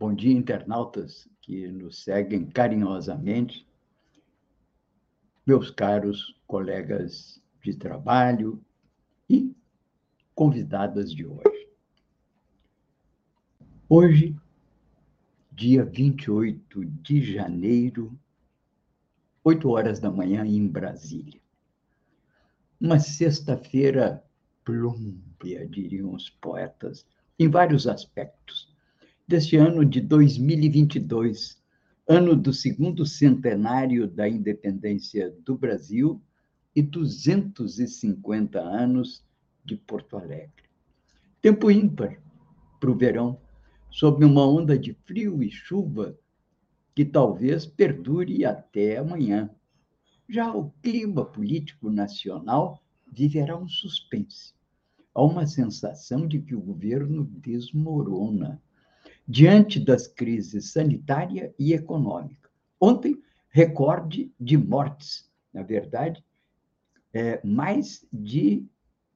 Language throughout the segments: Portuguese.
Bom dia, internautas que nos seguem carinhosamente, meus caros colegas de trabalho e convidadas de hoje. Hoje, dia 28 de janeiro, 8 horas da manhã em Brasília. Uma sexta-feira plúmbia, diriam os poetas, em vários aspectos deste ano de 2022, ano do segundo centenário da independência do Brasil e 250 anos de Porto Alegre. Tempo ímpar para o verão, sob uma onda de frio e chuva que talvez perdure até amanhã. Já o clima político nacional viverá um suspense. Há uma sensação de que o governo desmorona diante das crises sanitária e econômica. Ontem, recorde de mortes, na verdade, é, mais de.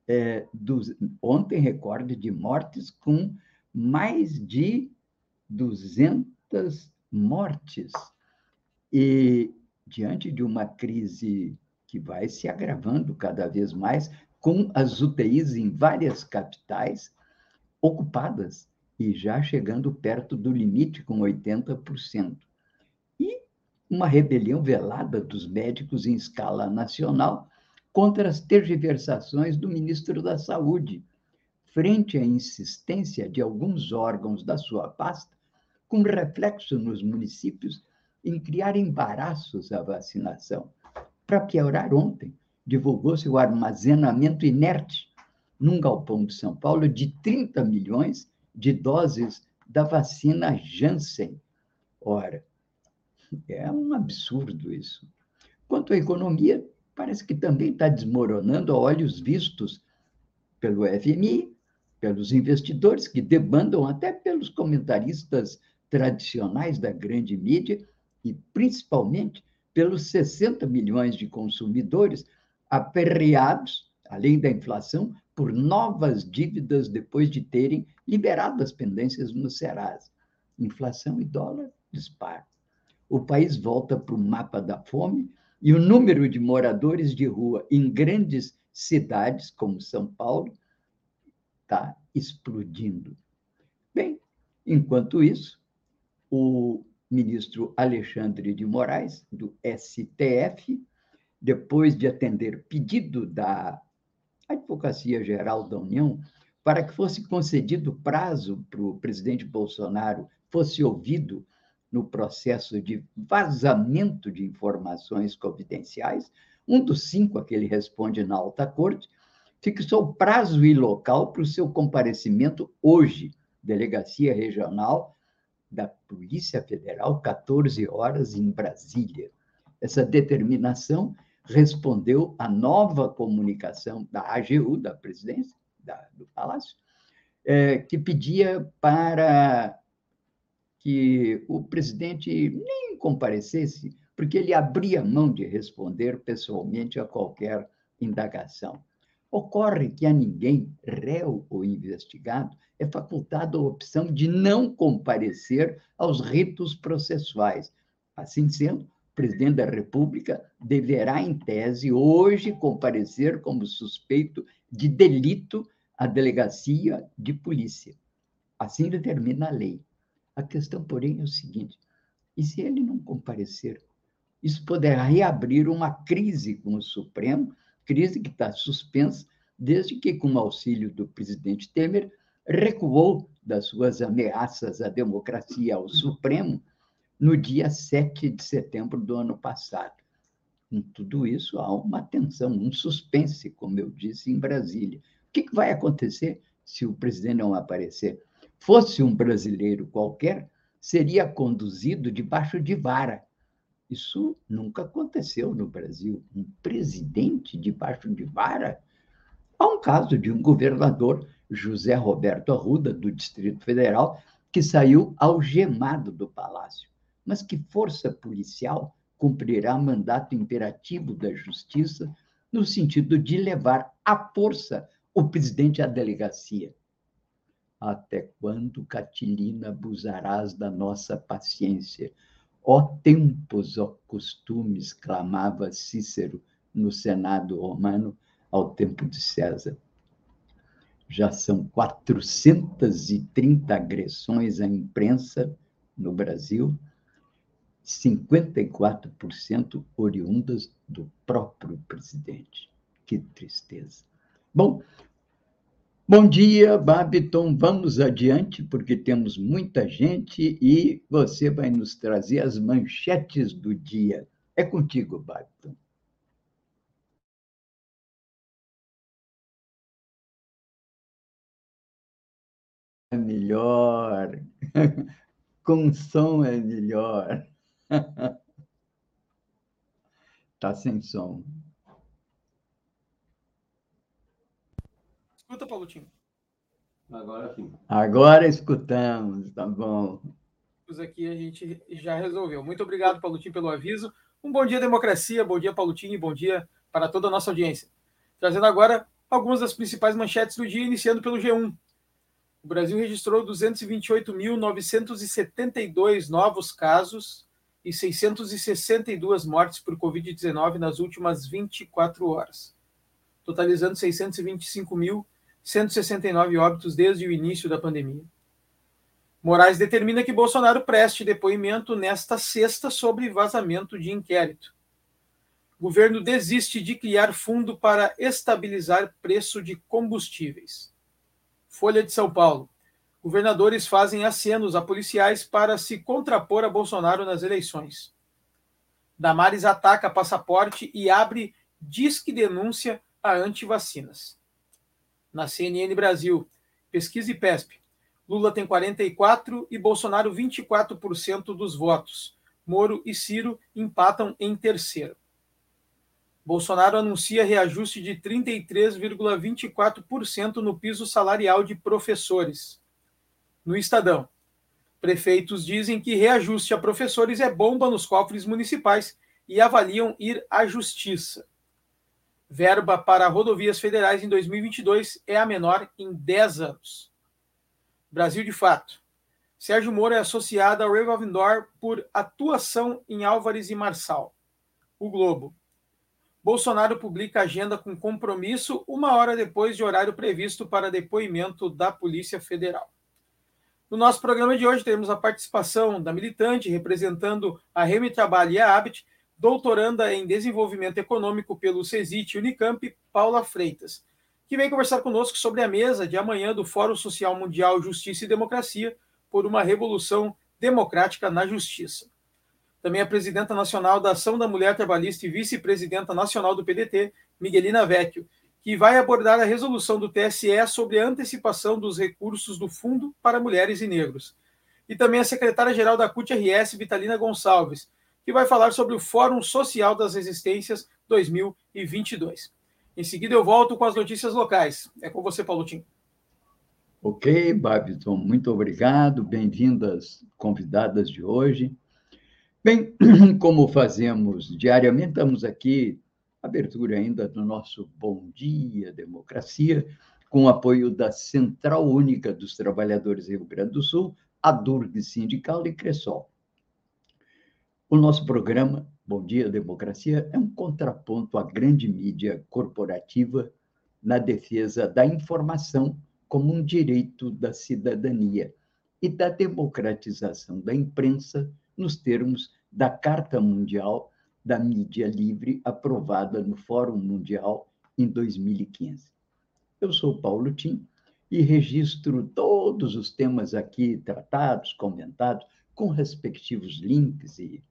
É, dos, ontem, recorde de mortes com mais de 200 mortes. E diante de uma crise que vai se agravando cada vez mais, com as UTIs em várias capitais ocupadas e já chegando perto do limite com 80%. E uma rebelião velada dos médicos em escala nacional contra as tergiversações do ministro da Saúde, frente à insistência de alguns órgãos da sua pasta, com reflexo nos municípios, em criar embaraços à vacinação. Para piorar, ontem divulgou-se o armazenamento inerte num galpão de São Paulo de 30 milhões de doses da vacina Janssen. Ora, é um absurdo isso. Quanto à economia, parece que também está desmoronando a olhos vistos pelo FMI, pelos investidores que debandam, até pelos comentaristas tradicionais da grande mídia e principalmente pelos 60 milhões de consumidores aperreados, além da inflação, por novas dívidas depois de terem liberado as pendências no Serasa. Inflação e dólar disparam. O país volta para o mapa da fome e o número de moradores de rua em grandes cidades, como São Paulo, está explodindo. Bem, enquanto isso, o ministro Alexandre de Moraes, do STF, depois de atender pedido da Advocacia Geral da União para que fosse concedido prazo para o presidente Bolsonaro fosse ouvido no processo de vazamento de informações confidenciais, um dos cinco a que ele responde na alta corte, fixou prazo e local para o seu comparecimento hoje, Delegacia Regional da Polícia Federal, 14 horas em Brasília. Essa determinação respondeu à nova comunicação da AGU, da presidência, da, do Palácio, é, que pedia para que o presidente nem comparecesse, porque ele abria mão de responder pessoalmente a qualquer indagação. Ocorre que a ninguém, réu ou investigado, é facultada a opção de não comparecer aos ritos processuais. Assim sendo, presidente da República deverá, em tese, hoje comparecer como suspeito de delito à delegacia de polícia. Assim determina a lei. A questão, porém, é o seguinte: e se ele não comparecer? Isso poderá reabrir uma crise com o Supremo, crise que está suspensa desde que, com o auxílio do presidente Temer, recuou das suas ameaças à democracia ao Supremo no dia 7 de setembro do ano passado. Com tudo isso, há uma tensão, um suspense, como eu disse, em Brasília. O que vai acontecer se o presidente não aparecer? Fosse um brasileiro qualquer, seria conduzido debaixo de vara. Isso nunca aconteceu no Brasil. Um presidente debaixo de vara. Há um caso de um governador, José Roberto Arruda, do Distrito Federal, que saiu algemado do palácio. Mas que força policial cumprirá mandato imperativo da justiça no sentido de levar à força o presidente à delegacia? Até quando, Catilina, abusarás da nossa paciência? Ó tempos, ó costumes, clamava Cícero no Senado romano ao tempo de César. Já são 430 agressões à imprensa no Brasil, 54% oriundas do próprio presidente. Que tristeza. Bom, Bom dia, Babiton. Vamos adiante, porque temos muita gente e você vai nos trazer as manchetes do dia. É contigo, Babiton. É melhor. Com som é melhor. Tá sem som. Escuta, Paulotinho. Agora sim. Agora escutamos, tá bom. Aqui a gente já resolveu. Muito obrigado, Paulotinho, pelo aviso. Um bom dia, democracia. Bom dia, Paulotinho, e bom dia para toda a nossa audiência. Trazendo agora algumas das principais manchetes do dia, iniciando pelo G1. O Brasil registrou 228.972 novos casos e 662 mortes por Covid-19 nas últimas 24 horas, totalizando 625 mil 169 óbitos desde o início da pandemia. Moraes determina que Bolsonaro preste depoimento nesta sexta sobre vazamento de inquérito. governo desiste de criar fundo para estabilizar preço de combustíveis. Folha de São Paulo. Governadores fazem acenos a policiais para se contrapor a Bolsonaro nas eleições. Damares ataca passaporte e abre disque denúncia a antivacinas na CNN Brasil. Pesquisa e PESP. Lula tem 44% e Bolsonaro 24% dos votos. Moro e Ciro empatam em terceiro. Bolsonaro anuncia reajuste de 33,24% no piso salarial de professores. No Estadão, prefeitos dizem que reajuste a professores é bomba nos cofres municipais e avaliam ir à justiça verba para rodovias federais em 2022 é a menor em 10 anos. Brasil de fato. Sérgio Moro é associado ao Revolving Door por atuação em Álvares e Marçal. O Globo. Bolsonaro publica agenda com compromisso uma hora depois de horário previsto para depoimento da Polícia Federal. No nosso programa de hoje, teremos a participação da militante representando a Remy Trabalho e a Habit, doutoranda em desenvolvimento econômico pelo CESIT Unicamp, Paula Freitas, que vem conversar conosco sobre a mesa de amanhã do Fórum Social Mundial Justiça e Democracia por uma revolução democrática na justiça. Também a presidenta nacional da Ação da Mulher Trabalhista e vice-presidenta nacional do PDT, Miguelina Vecchio, que vai abordar a resolução do TSE sobre a antecipação dos recursos do Fundo para Mulheres e Negros. E também a secretária-geral da CUT-RS, Vitalina Gonçalves, que vai falar sobre o Fórum Social das Resistências 2022. Em seguida, eu volto com as notícias locais. É com você, Paulo Tim. Ok, Babson, muito obrigado. Bem-vindas, convidadas de hoje. Bem, como fazemos diariamente, estamos aqui, abertura ainda do nosso Bom Dia Democracia, com apoio da Central Única dos Trabalhadores Rio Grande do Sul, a DURG Sindical e Cressol. O nosso programa, Bom Dia Democracia, é um contraponto à grande mídia corporativa na defesa da informação como um direito da cidadania e da democratização da imprensa nos termos da Carta Mundial da Mídia Livre, aprovada no Fórum Mundial em 2015. Eu sou Paulo Tim e registro todos os temas aqui tratados, comentados, com respectivos links e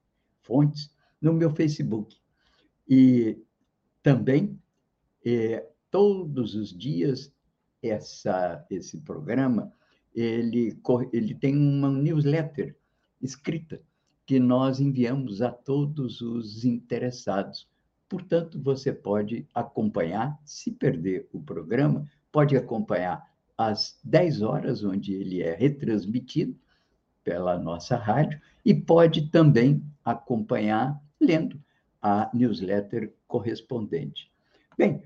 fontes no meu Facebook. E também, é, todos os dias, essa, esse programa ele, ele tem uma newsletter escrita que nós enviamos a todos os interessados. Portanto, você pode acompanhar, se perder o programa, pode acompanhar às 10 horas, onde ele é retransmitido pela nossa rádio, e pode também acompanhar lendo a newsletter correspondente. Bem,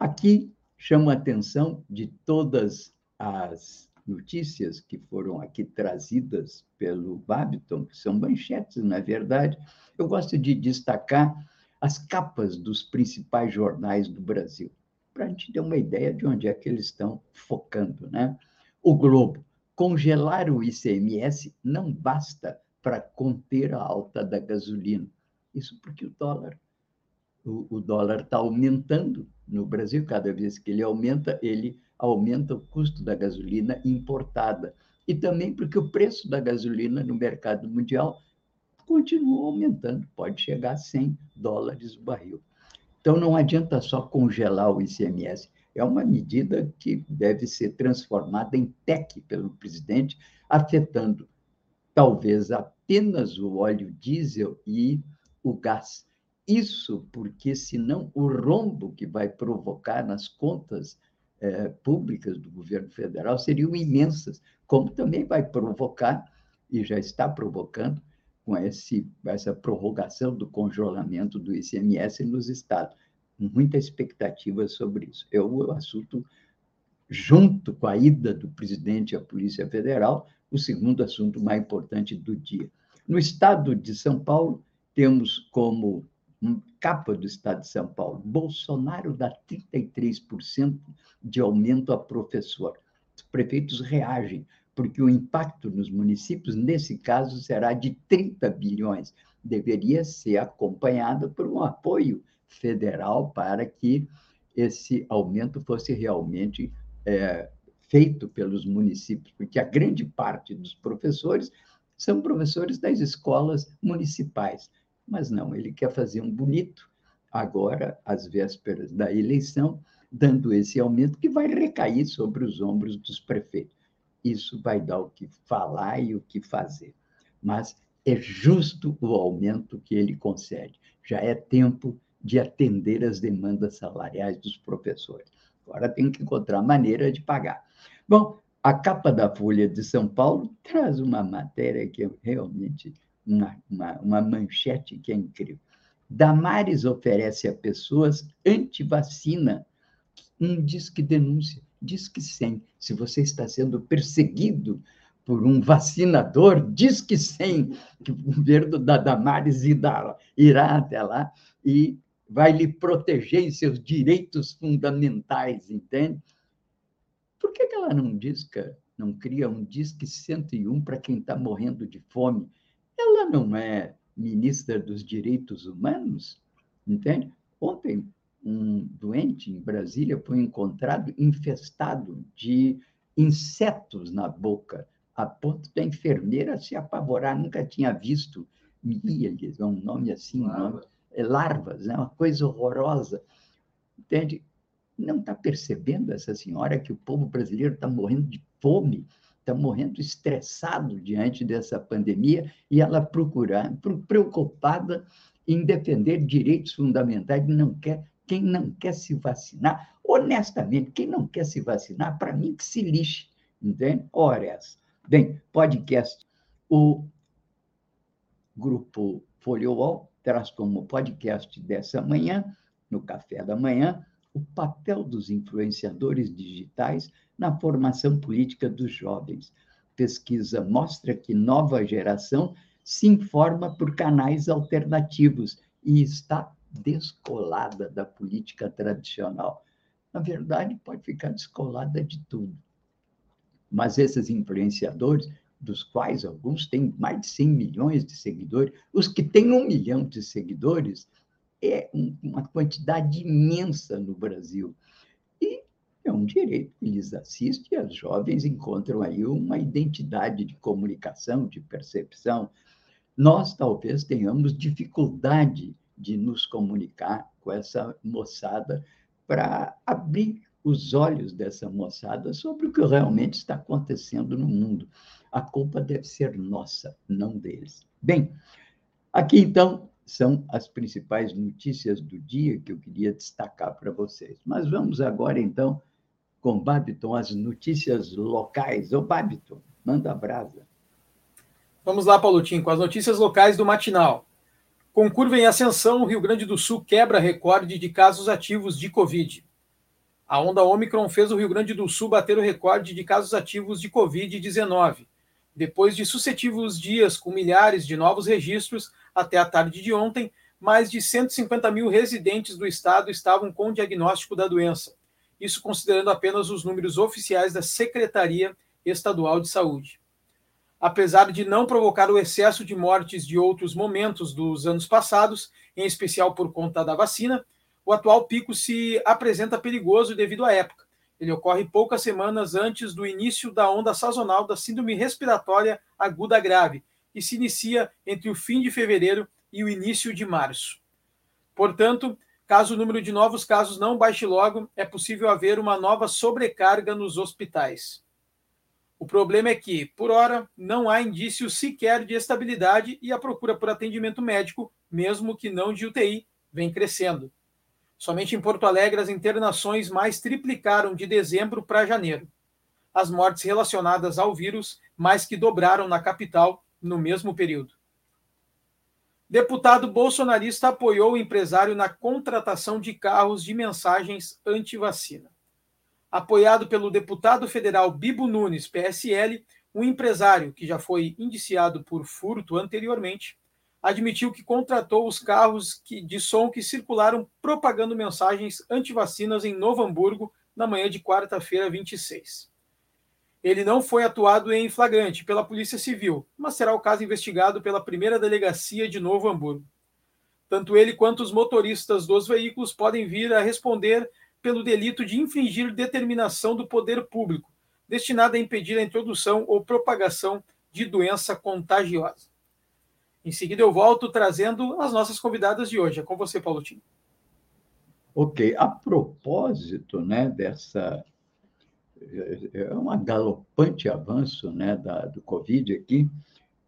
aqui chamo a atenção de todas as notícias que foram aqui trazidas pelo Babiton, que são manchetes, na verdade. Eu gosto de destacar as capas dos principais jornais do Brasil, para a gente ter uma ideia de onde é que eles estão focando. Né? O Globo. Congelar o ICMS não basta para conter a alta da gasolina. Isso porque o dólar o, o dólar está aumentando no Brasil, cada vez que ele aumenta, ele aumenta o custo da gasolina importada. E também porque o preço da gasolina no mercado mundial continua aumentando, pode chegar a 100 dólares o barril. Então, não adianta só congelar o ICMS, é uma medida que deve ser transformada em TEC pelo presidente, afetando talvez apenas o óleo diesel e o gás. Isso porque, senão, o rombo que vai provocar nas contas eh, públicas do governo federal seriam imensas, como também vai provocar, e já está provocando, com esse, essa prorrogação do congelamento do ICMS nos estados. Muita expectativa sobre isso. É o assunto, junto com a ida do presidente à Polícia Federal, o segundo assunto mais importante do dia. No estado de São Paulo, temos como capa do Estado de São Paulo. Bolsonaro dá 33% de aumento a professor. Os prefeitos reagem, porque o impacto nos municípios, nesse caso, será de 30 bilhões. Deveria ser acompanhado por um apoio federal para que esse aumento fosse realmente é, feito pelos municípios, porque a grande parte dos professores são professores das escolas municipais mas não, ele quer fazer um bonito, agora, às vésperas da eleição, dando esse aumento que vai recair sobre os ombros dos prefeitos. Isso vai dar o que falar e o que fazer. Mas é justo o aumento que ele concede. Já é tempo de atender as demandas salariais dos professores. Agora tem que encontrar maneira de pagar. Bom, a capa da Folha de São Paulo traz uma matéria que eu realmente uma, uma, uma manchete que é incrível. Damares oferece a pessoas antivacina um disque denúncia, disque 100. Se você está sendo perseguido por um vacinador, disque 100, que o governo da Damares irá até lá e vai lhe proteger em seus direitos fundamentais, entende? Por que, que ela não disca, não cria um disque 101 para quem está morrendo de fome? Ela não é ministra dos direitos humanos, entende? Ontem, um doente em Brasília foi encontrado infestado de insetos na boca, a ponto da enfermeira se apavorar, nunca tinha visto mílias, é um nome assim, Larva. nome, é larvas, é uma coisa horrorosa. Entende? Não está percebendo essa senhora que o povo brasileiro está morrendo de fome, está morrendo estressado diante dessa pandemia e ela procurando, preocupada em defender direitos fundamentais, não quer, quem não quer se vacinar, honestamente, quem não quer se vacinar, para mim que se lixe, entende? Ora essa. Bem, podcast, o grupo Folio traz como podcast dessa manhã, no café da manhã, o papel dos influenciadores digitais na formação política dos jovens. Pesquisa mostra que nova geração se informa por canais alternativos e está descolada da política tradicional. Na verdade, pode ficar descolada de tudo. Mas esses influenciadores, dos quais alguns têm mais de 100 milhões de seguidores, os que têm um milhão de seguidores, é uma quantidade imensa no Brasil. É um direito que lhes assiste e as jovens encontram aí uma identidade de comunicação, de percepção. Nós talvez tenhamos dificuldade de nos comunicar com essa moçada para abrir os olhos dessa moçada sobre o que realmente está acontecendo no mundo. a culpa deve ser nossa, não deles. Bem, aqui então são as principais notícias do dia que eu queria destacar para vocês. Mas vamos agora então com Babiton as notícias locais. Ô Babiton, manda brasa. Vamos lá, Paulotinho, com as notícias locais do matinal. Com curva em ascensão, o Rio Grande do Sul quebra recorde de casos ativos de Covid. A onda Omicron fez o Rio Grande do Sul bater o recorde de casos ativos de Covid-19. Depois de sucessivos dias com milhares de novos registros, até a tarde de ontem, mais de 150 mil residentes do estado estavam com diagnóstico da doença. Isso considerando apenas os números oficiais da Secretaria Estadual de Saúde apesar de não provocar o excesso de mortes de outros momentos dos anos passados, em especial por conta da vacina, o atual pico se apresenta perigoso devido à época. Ele ocorre poucas semanas antes do início da onda sazonal da síndrome respiratória aguda grave, que se inicia entre o fim de fevereiro e o início de março. Portanto, caso o número de novos casos não baixe logo, é possível haver uma nova sobrecarga nos hospitais. O problema é que, por hora, não há indício sequer de estabilidade e a procura por atendimento médico, mesmo que não de UTI, vem crescendo. Somente em Porto Alegre as internações mais triplicaram de dezembro para janeiro. As mortes relacionadas ao vírus mais que dobraram na capital no mesmo período. Deputado bolsonarista apoiou o empresário na contratação de carros de mensagens anti-vacina apoiado pelo deputado federal Bibo Nunes, PSL, um empresário que já foi indiciado por furto anteriormente, admitiu que contratou os carros de som que circularam propagando mensagens anti-vacinas em Novo Hamburgo na manhã de quarta-feira, 26. Ele não foi atuado em flagrante pela Polícia Civil, mas será o caso investigado pela primeira delegacia de Novo Hamburgo. Tanto ele quanto os motoristas dos veículos podem vir a responder pelo delito de infringir determinação do poder público, destinada a impedir a introdução ou propagação de doença contagiosa. Em seguida, eu volto trazendo as nossas convidadas de hoje. É com você, Paulo Tim. Ok. A propósito né, dessa. É um galopante avanço né, da, do Covid aqui.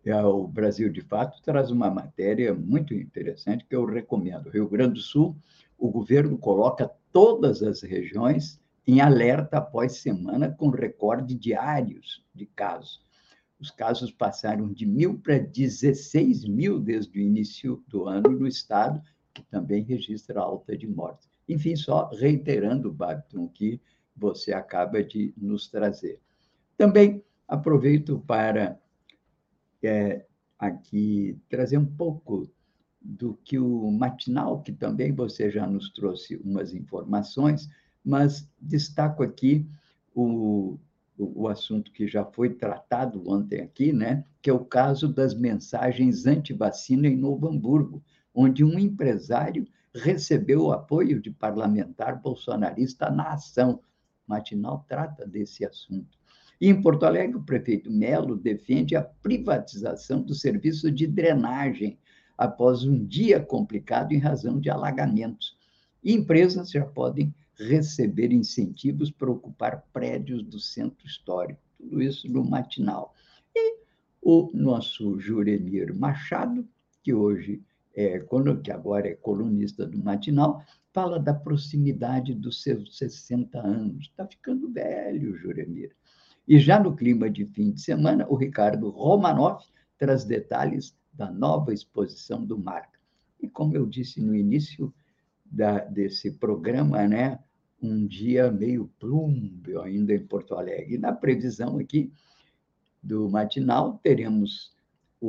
É, o Brasil, de fato, traz uma matéria muito interessante que eu recomendo. Rio Grande do Sul, o governo coloca todas as regiões em alerta após semana com recorde diários de casos. Os casos passaram de mil para 16 mil desde o início do ano no estado, que também registra alta de mortes. Enfim, só reiterando, Babton, que você acaba de nos trazer. Também aproveito para é, aqui trazer um pouco do que o matinal, que também você já nos trouxe umas informações, mas destaco aqui o, o, o assunto que já foi tratado ontem aqui, né? que é o caso das mensagens anti-vacina em Novo Hamburgo, onde um empresário recebeu o apoio de parlamentar bolsonarista na ação. Matinal trata desse assunto. E em Porto Alegre, o prefeito Melo defende a privatização do serviço de drenagem após um dia complicado em razão de alagamentos. E empresas já podem receber incentivos para ocupar prédios do centro histórico. Tudo isso no matinal. E o nosso Juremir Machado, que hoje é, que agora é colunista do matinal, fala da proximidade dos seus 60 anos. Está ficando velho, Juremir. E já no clima de fim de semana, o Ricardo Romanoff traz detalhes da nova exposição do Marca. E como eu disse no início da, desse programa, né, um dia meio plúmbio ainda em Porto Alegre. E na previsão aqui do matinal, teremos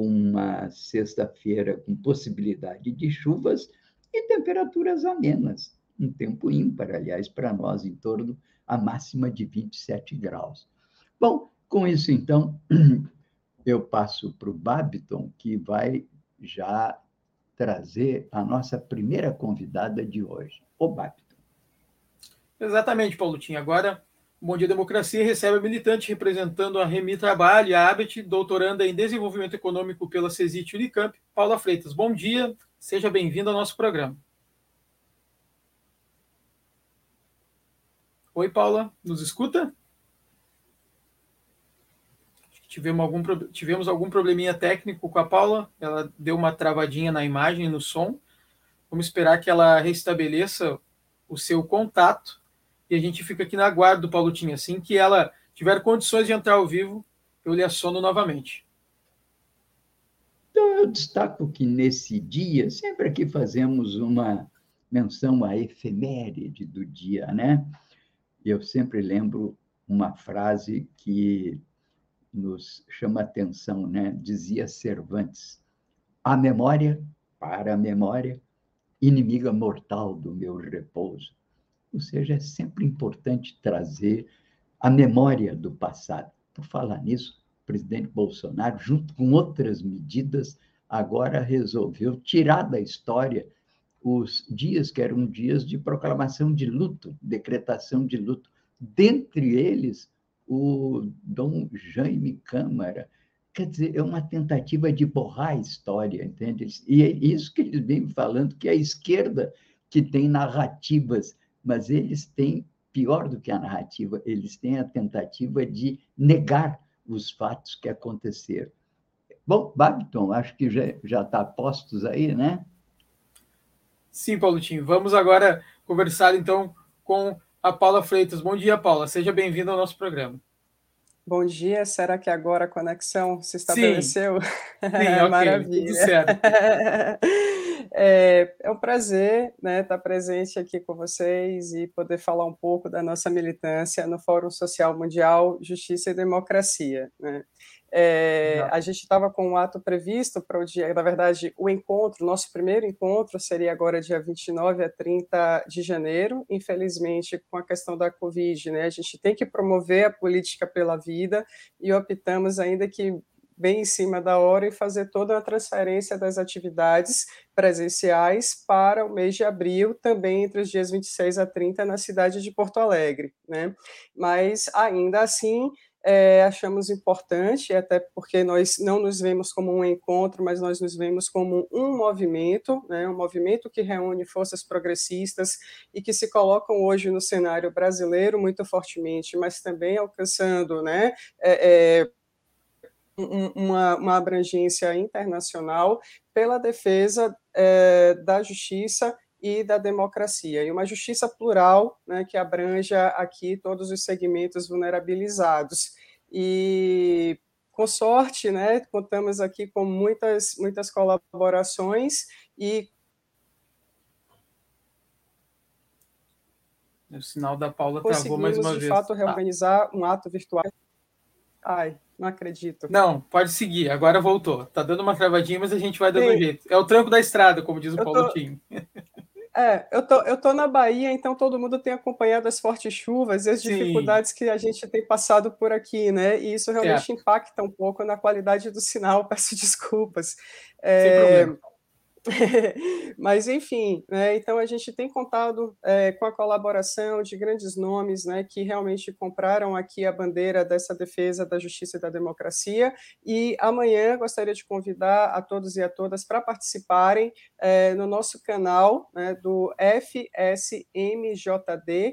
uma sexta-feira com possibilidade de chuvas e temperaturas amenas, um tempo ímpar, aliás, para nós, em torno a máxima de 27 graus. Bom, com isso, então, eu passo para o Babiton, que vai já trazer a nossa primeira convidada de hoje, o Babiton. Exatamente, Paulotinho. Agora, Bom Dia Democracia recebe a militante representando a Remi Trabalho e a ABET, doutoranda em Desenvolvimento Econômico pela CESIT Unicamp, Paula Freitas. Bom dia, seja bem-vinda ao nosso programa. Oi, Paula, nos escuta? tivemos algum, tivemos algum probleminha técnico com a Paula, ela deu uma travadinha na imagem, no som. Vamos esperar que ela restabeleça o seu contato e a gente fica aqui na guarda do Paulo Tinha. Assim que ela tiver condições de entrar ao vivo, eu lhe assono novamente. Então, eu destaco que nesse dia, sempre aqui fazemos uma menção à efeméride do dia, né? Eu sempre lembro uma frase que nos chama atenção, né? Dizia Cervantes: a memória, para a memória, inimiga mortal do meu repouso. Ou seja, é sempre importante trazer a memória do passado. Por falar nisso, o presidente Bolsonaro, junto com outras medidas, agora resolveu tirar da história os dias que eram dias de proclamação de luto, decretação de luto. Dentre eles, o Dom Jaime Câmara. Quer dizer, é uma tentativa de borrar a história, entende? E é isso que eles vêm falando, que é a esquerda que tem narrativas, mas eles têm, pior do que a narrativa, eles têm a tentativa de negar os fatos que aconteceram. Bom, Babiton, acho que já está postos aí, né? Sim, Paulotinho. Vamos agora conversar, então, com a Paula Freitas. Bom dia, Paula. Seja bem-vinda ao nosso programa. Bom dia. Será que agora a conexão se estabeleceu? Sim, Sim okay, Maravilha. Tudo certo. É, é, um prazer né, estar presente aqui com vocês e poder falar um pouco da nossa militância no Fórum Social Mundial Justiça e Democracia. Né? É, a gente estava com um ato previsto para o dia, na verdade, o encontro, nosso primeiro encontro seria agora dia 29 a 30 de janeiro. Infelizmente, com a questão da Covid, né, a gente tem que promover a política pela vida e optamos ainda que bem em cima da hora e fazer toda a transferência das atividades presenciais para o mês de abril, também entre os dias 26 a 30 na cidade de Porto Alegre, né? Mas ainda assim, é, achamos importante, até porque nós não nos vemos como um encontro, mas nós nos vemos como um movimento, né, um movimento que reúne forças progressistas e que se colocam hoje no cenário brasileiro muito fortemente, mas também alcançando né, é, é, uma, uma, abrangência internacional pela defesa é, da justiça e da democracia, e uma justiça plural, né, que abranja aqui todos os segmentos vulnerabilizados. E, com sorte, né, contamos aqui com muitas, muitas colaborações e o sinal da Paula travou mais uma de vez. de fato, reorganizar ah. um ato virtual. Ai, não acredito. Não, pode seguir. Agora voltou. Tá dando uma travadinha, mas a gente vai dando Sim. um jeito. É o tranco da estrada, como diz o Paulo tô... Tim. É, eu tô, eu tô na Bahia, então todo mundo tem acompanhado as fortes chuvas e as Sim. dificuldades que a gente tem passado por aqui, né? E isso realmente impacta um pouco na qualidade do sinal, peço desculpas. É, Sem problema. Mas, enfim, né, então a gente tem contado é, com a colaboração de grandes nomes né, que realmente compraram aqui a bandeira dessa defesa da justiça e da democracia. E amanhã gostaria de convidar a todos e a todas para participarem é, no nosso canal né, do FSMJD,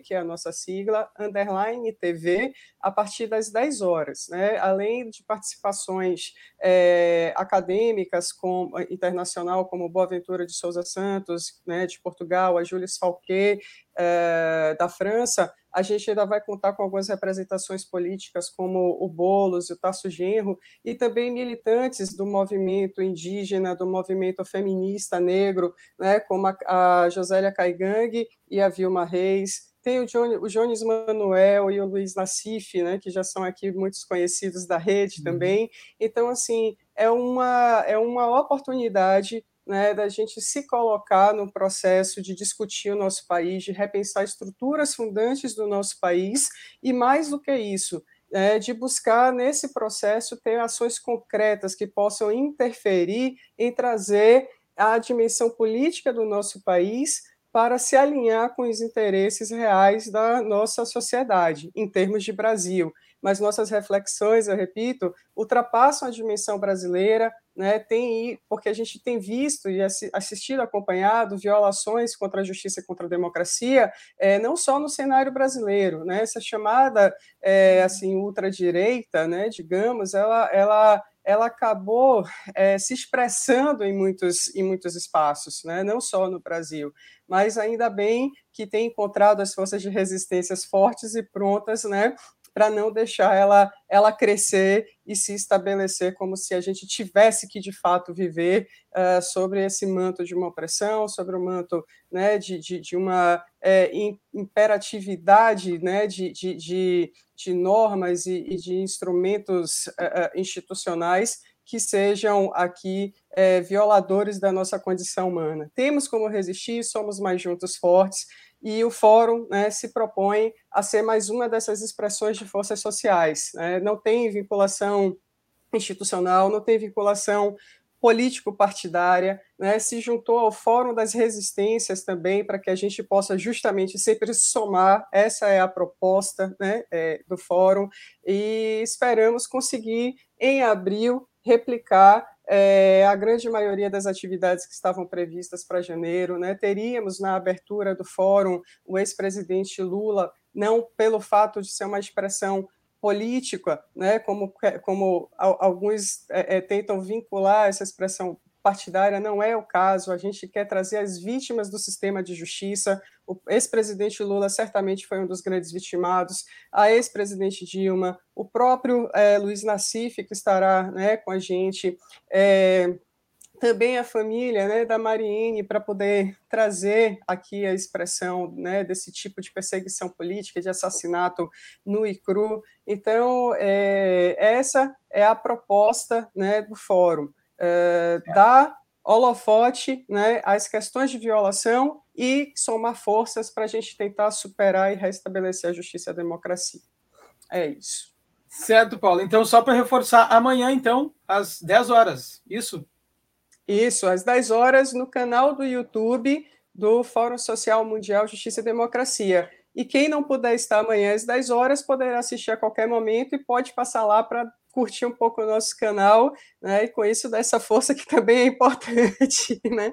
que é a nossa sigla, underline TV, a partir das 10 horas. Né, além de participações é, acadêmicas com, internacional, como Boaventura de Souza Santos, né, de Portugal, a Júlia Falquet, é, da França, a gente ainda vai contar com algumas representações políticas, como o Boulos e o Tasso Genro, e também militantes do movimento indígena, do movimento feminista negro, né, como a, a Josélia Caigang e a Vilma Reis, tem o, Johnny, o Jones Manuel e o Luiz Nassif, né, que já são aqui muitos conhecidos da rede uhum. também. Então, assim, é uma, é uma oportunidade né, da gente se colocar no processo de discutir o nosso país, de repensar estruturas fundantes do nosso país, e mais do que isso, é, de buscar nesse processo ter ações concretas que possam interferir em trazer a dimensão política do nosso país para se alinhar com os interesses reais da nossa sociedade, em termos de Brasil. mas nossas reflexões, eu repito, ultrapassam a dimensão brasileira, né, tem, porque a gente tem visto e assistido, acompanhado violações contra a justiça e contra a democracia, é, não só no cenário brasileiro, né, essa chamada é, assim ultradireita, né, digamos, ela, ela ela acabou é, se expressando em muitos, em muitos espaços, né? não só no Brasil, mas ainda bem que tem encontrado as forças de resistências fortes e prontas né, para não deixar ela, ela crescer e se estabelecer como se a gente tivesse que, de fato, viver uh, sobre esse manto de uma opressão, sobre o manto né, de, de, de uma é, imperatividade né, de, de, de, de normas e, e de instrumentos uh, institucionais que sejam aqui é, violadores da nossa condição humana. Temos como resistir, somos mais juntos fortes, e o fórum né, se propõe a ser mais uma dessas expressões de forças sociais. Né? Não tem vinculação institucional, não tem vinculação político-partidária, né? se juntou ao Fórum das Resistências também, para que a gente possa justamente sempre somar, essa é a proposta né, é, do Fórum, e esperamos conseguir, em abril, replicar é, a grande maioria das atividades que estavam previstas para janeiro. Né? Teríamos na abertura do fórum o ex-presidente Lula, não pelo fato de ser uma expressão política, né, como, como alguns é, é, tentam vincular essa expressão partidária, não é o caso. A gente quer trazer as vítimas do sistema de justiça. O ex-presidente Lula certamente foi um dos grandes vitimados, a ex-presidente Dilma, o próprio é, Luiz Nassif, que estará né, com a gente. É, também a família né, da Mariene para poder trazer aqui a expressão né, desse tipo de perseguição política, de assassinato nu e cru. Então, é, essa é a proposta né, do fórum é, dar holofote né, às questões de violação e somar forças para a gente tentar superar e restabelecer a justiça e a democracia. É isso. Certo, Paulo. Então, só para reforçar, amanhã, então, às 10 horas, isso? Isso, às 10 horas, no canal do YouTube do Fórum Social Mundial Justiça e Democracia. E quem não puder estar amanhã às 10 horas poderá assistir a qualquer momento e pode passar lá para curtir um pouco o nosso canal, né? E com isso dessa força que também é importante, né?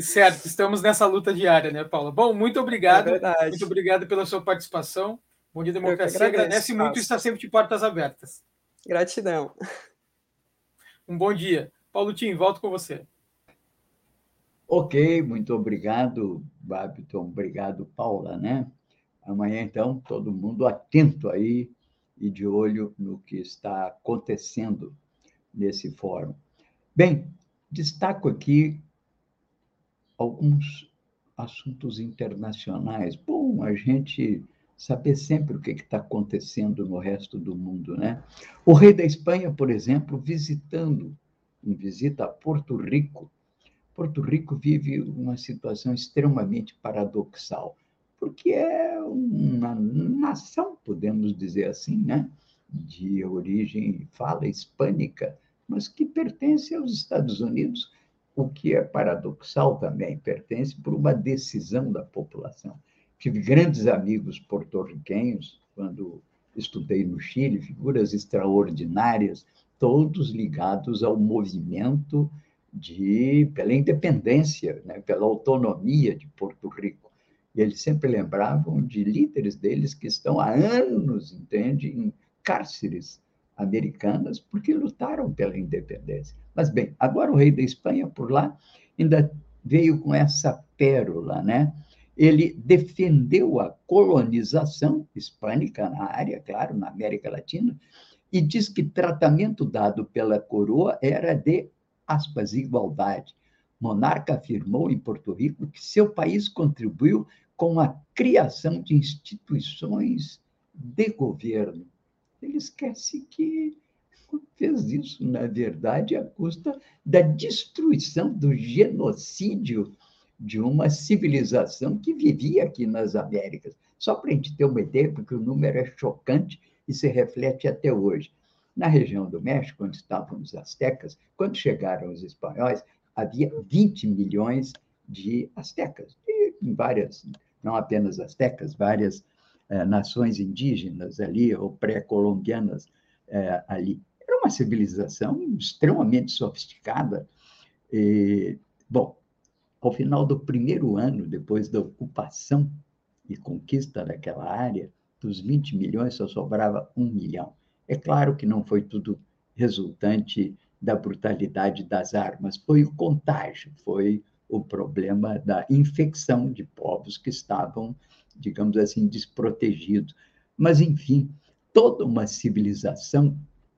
Certo, estamos nessa luta diária, né, Paula? Bom, muito obrigado. É muito obrigado pela sua participação. Bom dia, democracia. Agradece muito e está sempre de portas abertas. Gratidão. Um bom dia. Paulo Tim, volto com você. Ok, muito obrigado, Babiton. Obrigado, Paula, né? Amanhã, então, todo mundo atento aí e de olho no que está acontecendo nesse fórum. Bem, destaco aqui alguns assuntos internacionais. Bom, a gente saber sempre o que está acontecendo no resto do mundo, né? O rei da Espanha, por exemplo, visitando, em visita a Porto Rico. Porto Rico vive uma situação extremamente paradoxal porque é uma nação, podemos dizer assim, né? de origem, fala hispânica, mas que pertence aos Estados Unidos, o que é paradoxal também, pertence por uma decisão da população. Tive grandes amigos porto-riquenhos quando estudei no Chile, figuras extraordinárias, todos ligados ao movimento de pela independência, né, pela autonomia de Porto Rico. E eles sempre lembravam de líderes deles que estão há anos, entende, em cárceres americanas, porque lutaram pela independência. Mas, bem, agora o rei da Espanha, por lá, ainda veio com essa pérola, né? Ele defendeu a colonização hispânica na área, claro, na América Latina, e diz que tratamento dado pela coroa era de, aspas, igualdade. monarca afirmou em Porto Rico que seu país contribuiu com a criação de instituições de governo. Ele esquece que fez isso, na verdade, à custa da destruição, do genocídio de uma civilização que vivia aqui nas Américas. Só para a gente ter uma ideia, porque o número é chocante e se reflete até hoje. Na região do México, onde estavam os astecas, quando chegaram os espanhóis, havia 20 milhões de astecas, em várias não apenas astecas, várias é, nações indígenas ali, ou pré-colombianas é, ali. Era uma civilização extremamente sofisticada. E, bom, ao final do primeiro ano, depois da ocupação e conquista daquela área, dos 20 milhões só sobrava um milhão. É claro que não foi tudo resultante da brutalidade das armas, foi o contágio, foi o problema da infecção de povos que estavam, digamos assim, desprotegidos. Mas, enfim, toda uma civilização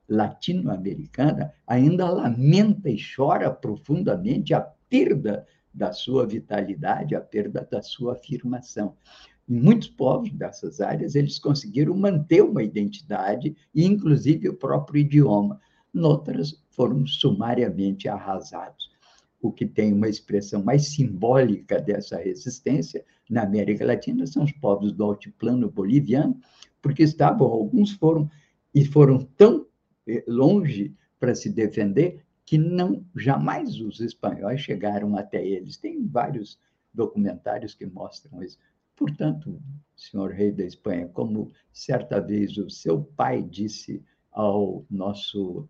latino-americana ainda lamenta e chora profundamente a perda da sua vitalidade, a perda da sua afirmação. Em muitos povos dessas áreas, eles conseguiram manter uma identidade e, inclusive, o próprio idioma. Noutras, foram sumariamente arrasados. O que tem uma expressão mais simbólica dessa resistência na América Latina são os povos do altiplano boliviano, porque estavam, alguns foram e foram tão eh, longe para se defender que não jamais os espanhóis chegaram até eles. Tem vários documentários que mostram isso. Portanto, senhor rei da Espanha, como certa vez o seu pai disse ao nosso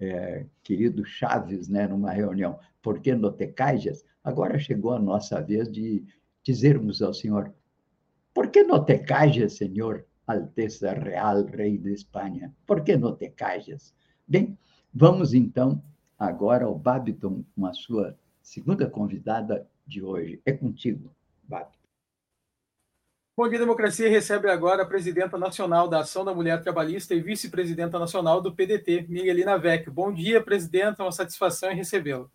é, querido Chaves, né, numa reunião, por que não te callas? Agora chegou a nossa vez de dizermos ao senhor, por que não te callas, senhor Alteza Real, rei de Espanha? Por que não te callas? Bem, vamos então agora ao Babiton, com a sua segunda convidada de hoje. É contigo, Babiton. Bom Dia Democracia recebe agora a presidenta nacional da Ação da Mulher Trabalhista e vice-presidenta nacional do PDT, Miguelina Vecchio. Bom dia, presidenta, uma satisfação em recebê-la.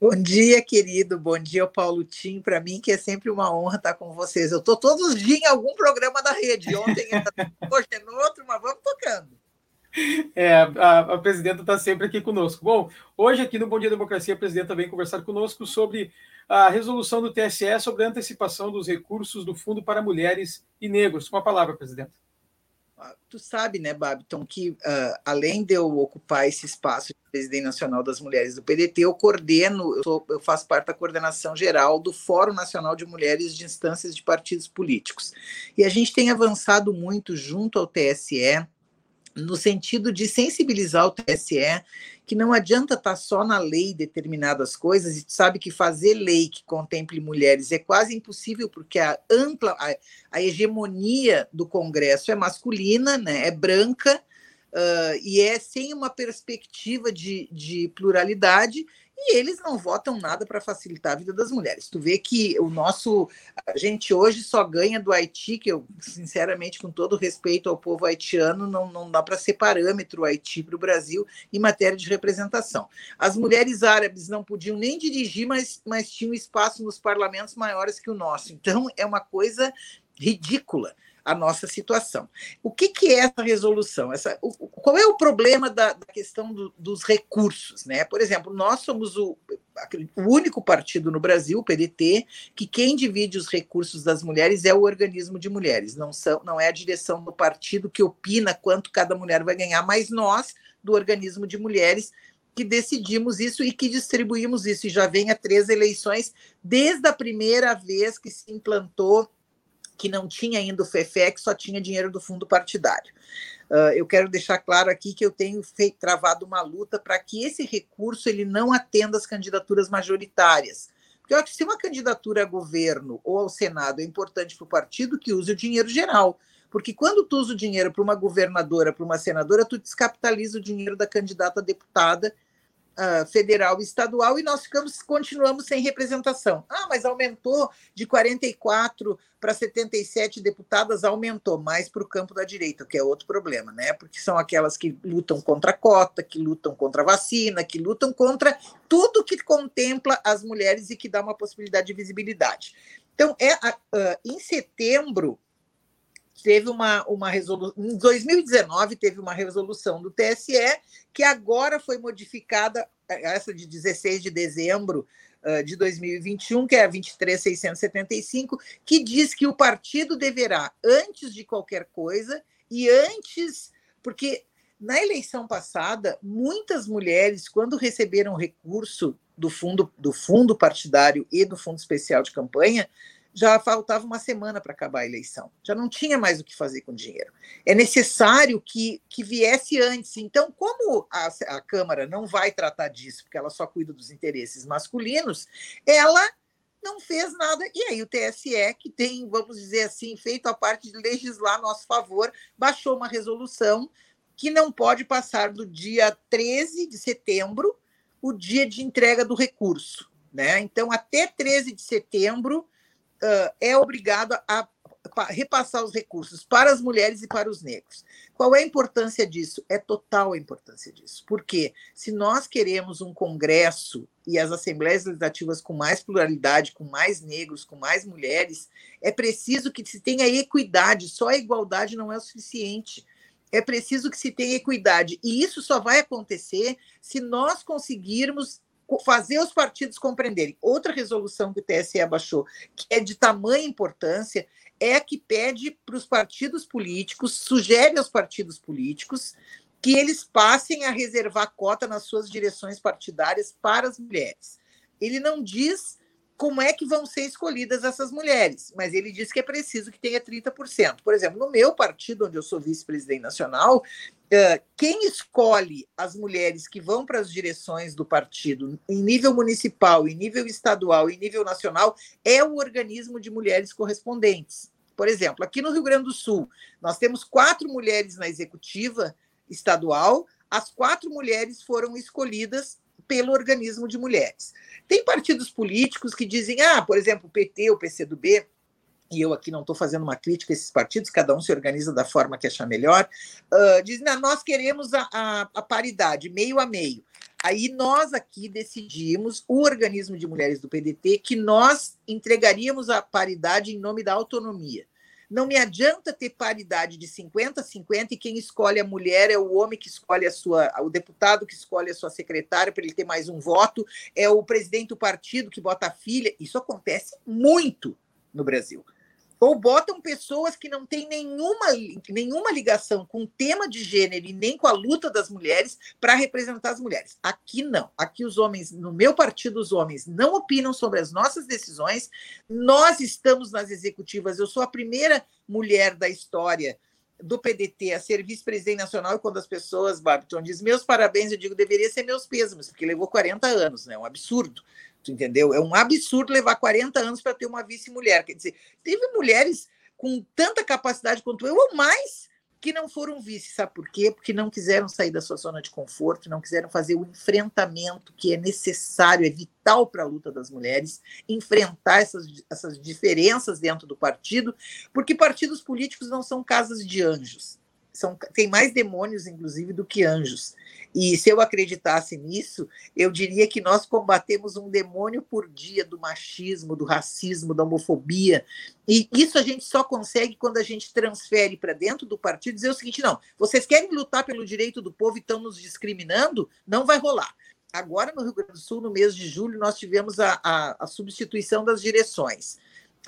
Bom dia, querido. Bom dia, Paulo Tim. Para mim, que é sempre uma honra estar com vocês. Eu estou todos os dias em algum programa da rede. Ontem, hoje é no outro, mas vamos tocando. É, a, a presidenta está sempre aqui conosco. Bom, hoje aqui no Bom Dia Democracia, a presidenta vem conversar conosco sobre a resolução do TSE sobre a antecipação dos recursos do Fundo para Mulheres e Negros. Com a palavra, presidenta. Ah, tu sabe, né, Babiton, que uh, além de eu ocupar esse espaço de presidente nacional das mulheres do PDT, eu coordeno, eu, sou, eu faço parte da coordenação geral do Fórum Nacional de Mulheres de Instâncias de Partidos Políticos. E a gente tem avançado muito junto ao TSE no sentido de sensibilizar o TSE que não adianta estar tá só na lei determinadas coisas, e tu sabe que fazer lei que contemple mulheres é quase impossível, porque a ampla, a, a hegemonia do Congresso é masculina, né, é branca, uh, e é sem uma perspectiva de, de pluralidade, e eles não votam nada para facilitar a vida das mulheres. Tu vê que o nosso. A gente hoje só ganha do Haiti, que eu, sinceramente, com todo respeito ao povo haitiano, não, não dá para ser parâmetro o Haiti para o Brasil em matéria de representação. As mulheres árabes não podiam nem dirigir, mas, mas tinham espaço nos parlamentos maiores que o nosso. Então, é uma coisa ridícula a nossa situação. O que, que é essa resolução? Essa, o, qual é o problema da, da questão do, dos recursos? Né? Por exemplo, nós somos o, o único partido no Brasil, o PDT, que quem divide os recursos das mulheres é o organismo de mulheres, não, são, não é a direção do partido que opina quanto cada mulher vai ganhar, mas nós, do organismo de mulheres, que decidimos isso e que distribuímos isso. E já vem a três eleições, desde a primeira vez que se implantou que não tinha ainda o FEFEC, só tinha dinheiro do fundo partidário. Uh, eu quero deixar claro aqui que eu tenho feito, travado uma luta para que esse recurso ele não atenda às candidaturas majoritárias. Porque eu acho que se uma candidatura a governo ou ao Senado é importante para o partido, que use o dinheiro geral. Porque quando tu usa o dinheiro para uma governadora, para uma senadora, tu descapitaliza o dinheiro da candidata a deputada uh, federal e estadual e nós ficamos, continuamos sem representação. Ah, mas aumentou de 44 para 77 deputadas, aumentou mais para o campo da direita, que é outro problema, né? Porque são aquelas que lutam contra a cota, que lutam contra a vacina, que lutam contra tudo que contempla as mulheres e que dá uma possibilidade de visibilidade. Então, é uh, em setembro teve uma, uma resolução. Em 2019, teve uma resolução do TSE que agora foi modificada, essa de 16 de dezembro uh, de 2021, que é a 23675, que diz que o partido deverá, antes de qualquer coisa, e antes. Porque na eleição passada, muitas mulheres, quando receberam recurso do fundo, do fundo partidário e do fundo especial de campanha, já faltava uma semana para acabar a eleição, já não tinha mais o que fazer com o dinheiro. É necessário que, que viesse antes. Então, como a, a Câmara não vai tratar disso, porque ela só cuida dos interesses masculinos, ela não fez nada. E aí o TSE, que tem, vamos dizer assim, feito a parte de legislar a nosso favor, baixou uma resolução que não pode passar do dia 13 de setembro, o dia de entrega do recurso. Né? Então, até 13 de setembro, uh, é obrigado a repassar os recursos para as mulheres e para os negros. Qual é a importância disso? É total a importância disso. Porque se nós queremos um Congresso e as assembleias legislativas com mais pluralidade, com mais negros, com mais mulheres, é preciso que se tenha equidade. Só a igualdade não é o suficiente. É preciso que se tenha equidade. E isso só vai acontecer se nós conseguirmos fazer os partidos compreenderem. Outra resolução que o TSE abaixou, que é de tamanha importância, é a que pede para os partidos políticos, sugere aos partidos políticos que eles passem a reservar cota nas suas direções partidárias para as mulheres. Ele não diz como é que vão ser escolhidas essas mulheres, mas ele diz que é preciso que tenha 30%. Por exemplo, no meu partido, onde eu sou vice-presidente nacional, quem escolhe as mulheres que vão para as direções do partido, em nível municipal, em nível estadual, em nível nacional, é o organismo de mulheres correspondentes. Por exemplo, aqui no Rio Grande do Sul, nós temos quatro mulheres na executiva estadual, as quatro mulheres foram escolhidas pelo organismo de mulheres. Tem partidos políticos que dizem, ah, por exemplo, o PT, o PCdoB, e eu aqui não estou fazendo uma crítica a esses partidos, cada um se organiza da forma que achar melhor, uh, dizem, ah, nós queremos a, a, a paridade, meio a meio. Aí nós aqui decidimos, o organismo de mulheres do PDT, que nós entregaríamos a paridade em nome da autonomia. Não me adianta ter paridade de 50 a 50 e quem escolhe a mulher é o homem que escolhe a sua, o deputado que escolhe a sua secretária para ele ter mais um voto, é o presidente do partido que bota a filha. Isso acontece muito no Brasil ou botam pessoas que não têm nenhuma, nenhuma ligação com o tema de gênero e nem com a luta das mulheres para representar as mulheres. Aqui não. Aqui os homens, no meu partido, os homens não opinam sobre as nossas decisões. Nós estamos nas executivas. Eu sou a primeira mulher da história do PDT a ser vice-presidente nacional e quando as pessoas, Babiton, diz meus parabéns, eu digo deveria ser meus pêsames, porque levou 40 anos, né? É um absurdo. Tu entendeu? É um absurdo levar 40 anos para ter uma vice-mulher. Quer dizer, teve mulheres com tanta capacidade quanto eu, ou mais, que não foram vice. Sabe por quê? Porque não quiseram sair da sua zona de conforto, não quiseram fazer o enfrentamento que é necessário, é vital para a luta das mulheres, enfrentar essas, essas diferenças dentro do partido, porque partidos políticos não são casas de anjos. São, tem mais demônios, inclusive, do que anjos. E se eu acreditasse nisso, eu diria que nós combatemos um demônio por dia do machismo, do racismo, da homofobia. E isso a gente só consegue quando a gente transfere para dentro do partido dizer o seguinte: não, vocês querem lutar pelo direito do povo e estão nos discriminando? Não vai rolar. Agora, no Rio Grande do Sul, no mês de julho, nós tivemos a, a, a substituição das direções.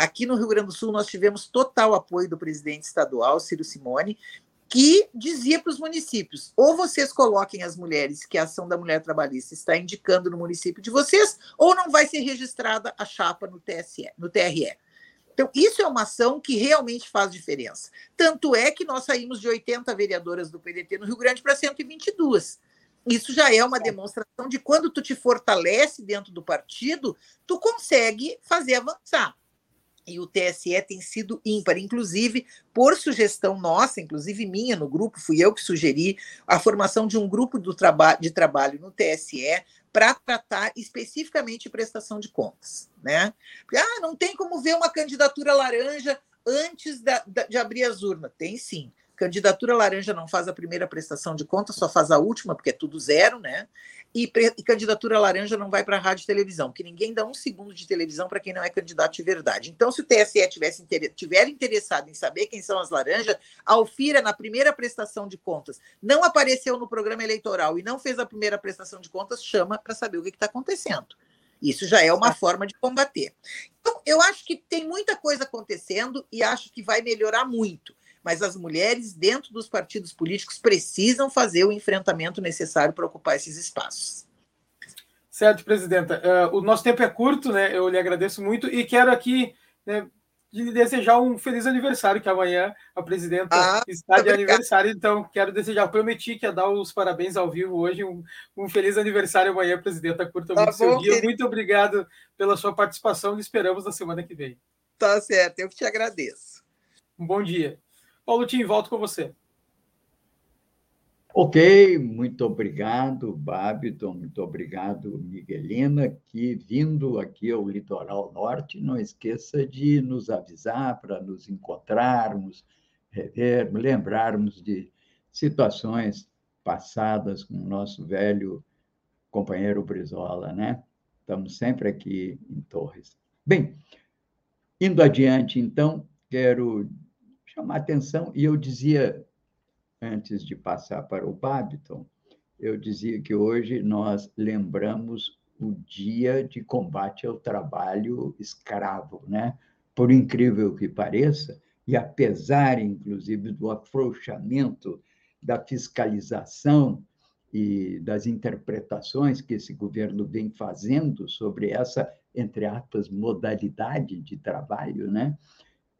Aqui no Rio Grande do Sul, nós tivemos total apoio do presidente estadual, Ciro Simone, que dizia para os municípios: ou vocês coloquem as mulheres que a ação da mulher trabalhista está indicando no município de vocês, ou não vai ser registrada a chapa no TSE, no TRE. Então, isso é uma ação que realmente faz diferença. Tanto é que nós saímos de 80 vereadoras do PDT no Rio Grande para 122. Isso já é uma demonstração de quando tu te fortalece dentro do partido, tu consegue fazer avançar e o TSE tem sido ímpar, inclusive por sugestão nossa, inclusive minha no grupo, fui eu que sugeri a formação de um grupo do traba de trabalho no TSE para tratar especificamente prestação de contas, né? Ah, não tem como ver uma candidatura laranja antes da, da, de abrir as urnas. Tem sim. Candidatura laranja não faz a primeira prestação de contas, só faz a última, porque é tudo zero, né? E, e candidatura laranja não vai para a rádio e televisão, que ninguém dá um segundo de televisão para quem não é candidato de verdade. Então, se o TSE tivesse, tiver interessado em saber quem são as laranjas, a Alfira, na primeira prestação de contas, não apareceu no programa eleitoral e não fez a primeira prestação de contas, chama para saber o que está acontecendo. Isso já é uma forma de combater. Então, eu acho que tem muita coisa acontecendo e acho que vai melhorar muito mas as mulheres dentro dos partidos políticos precisam fazer o enfrentamento necessário para ocupar esses espaços. Certo, presidenta. Uh, o nosso tempo é curto, né? Eu lhe agradeço muito e quero aqui né, de desejar um feliz aniversário, que amanhã a presidenta ah, está de obrigado. aniversário, então quero desejar, prometi que ia dar os parabéns ao vivo hoje, um, um feliz aniversário amanhã, presidenta, curta tá muito bom, seu dia, querido. muito obrigado pela sua participação, e esperamos na semana que vem. Tá certo, eu que te agradeço. Um bom dia. Paulo Tim, volto com você. Ok, muito obrigado, Babiton, muito obrigado, Miguelina, que vindo aqui ao litoral norte, não esqueça de nos avisar para nos encontrarmos, rever, lembrarmos de situações passadas com o nosso velho companheiro Brizola, né? Estamos sempre aqui em Torres. Bem, indo adiante, então, quero chamar atenção, e eu dizia antes de passar para o Babiton, eu dizia que hoje nós lembramos o dia de combate ao trabalho escravo, né? Por incrível que pareça, e apesar, inclusive, do afrouxamento da fiscalização e das interpretações que esse governo vem fazendo sobre essa, entre aspas, modalidade de trabalho, né?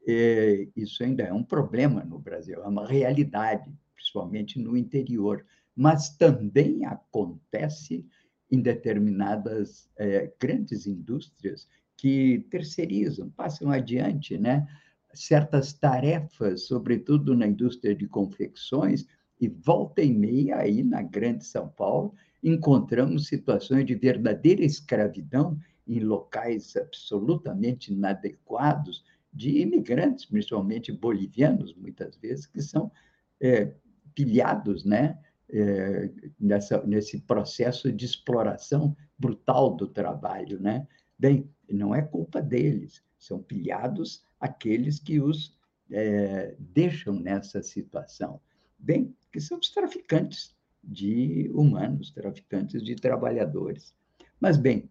É, isso ainda é um problema no Brasil, é uma realidade principalmente no interior, mas também acontece em determinadas é, grandes indústrias que terceirizam, passam adiante, né? certas tarefas, sobretudo na indústria de confecções, e volta e meia aí na Grande São Paulo, encontramos situações de verdadeira escravidão em locais absolutamente inadequados de imigrantes, principalmente bolivianos, muitas vezes, que são é, pilhados né, é, nessa, nesse processo de exploração brutal do trabalho. Né? Bem, não é culpa deles, são pilhados aqueles que os é, deixam nessa situação. Bem, que são os traficantes de humanos, traficantes de trabalhadores. Mas, bem,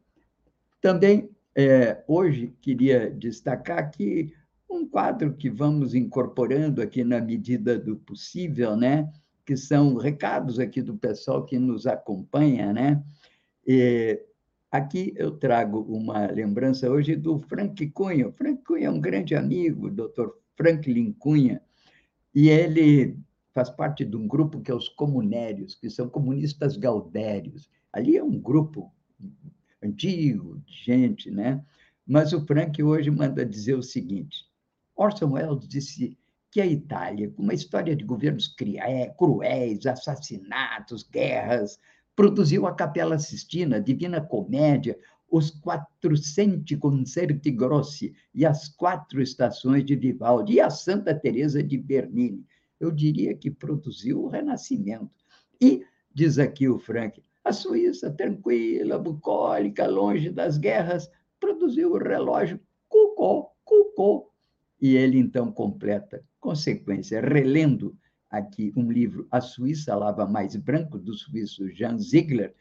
também é, hoje queria destacar que um quadro que vamos incorporando aqui na medida do possível, né? que são recados aqui do pessoal que nos acompanha. Né? E aqui eu trago uma lembrança hoje do Frank Cunha. Frank Cunha é um grande amigo, doutor Franklin Cunha, e ele faz parte de um grupo que é os comunérios, que são comunistas gaudérios. Ali é um grupo antigo, de gente, né? Mas o Frank hoje manda dizer o seguinte: Orson Welles disse que a Itália, com uma história de governos cruéis, assassinatos, guerras, produziu a Capela Sistina, Divina Comédia, os 400 concerti grossi e as quatro estações de Vivaldi e a Santa Teresa de Bernini. Eu diria que produziu o Renascimento. E, diz aqui o Frank, a Suíça, tranquila, bucólica, longe das guerras, produziu o relógio Cucó, Cucó, e ele então completa, consequência, relendo aqui um livro, A Suíça Lava Mais Branco, do suíço Jean Ziegler,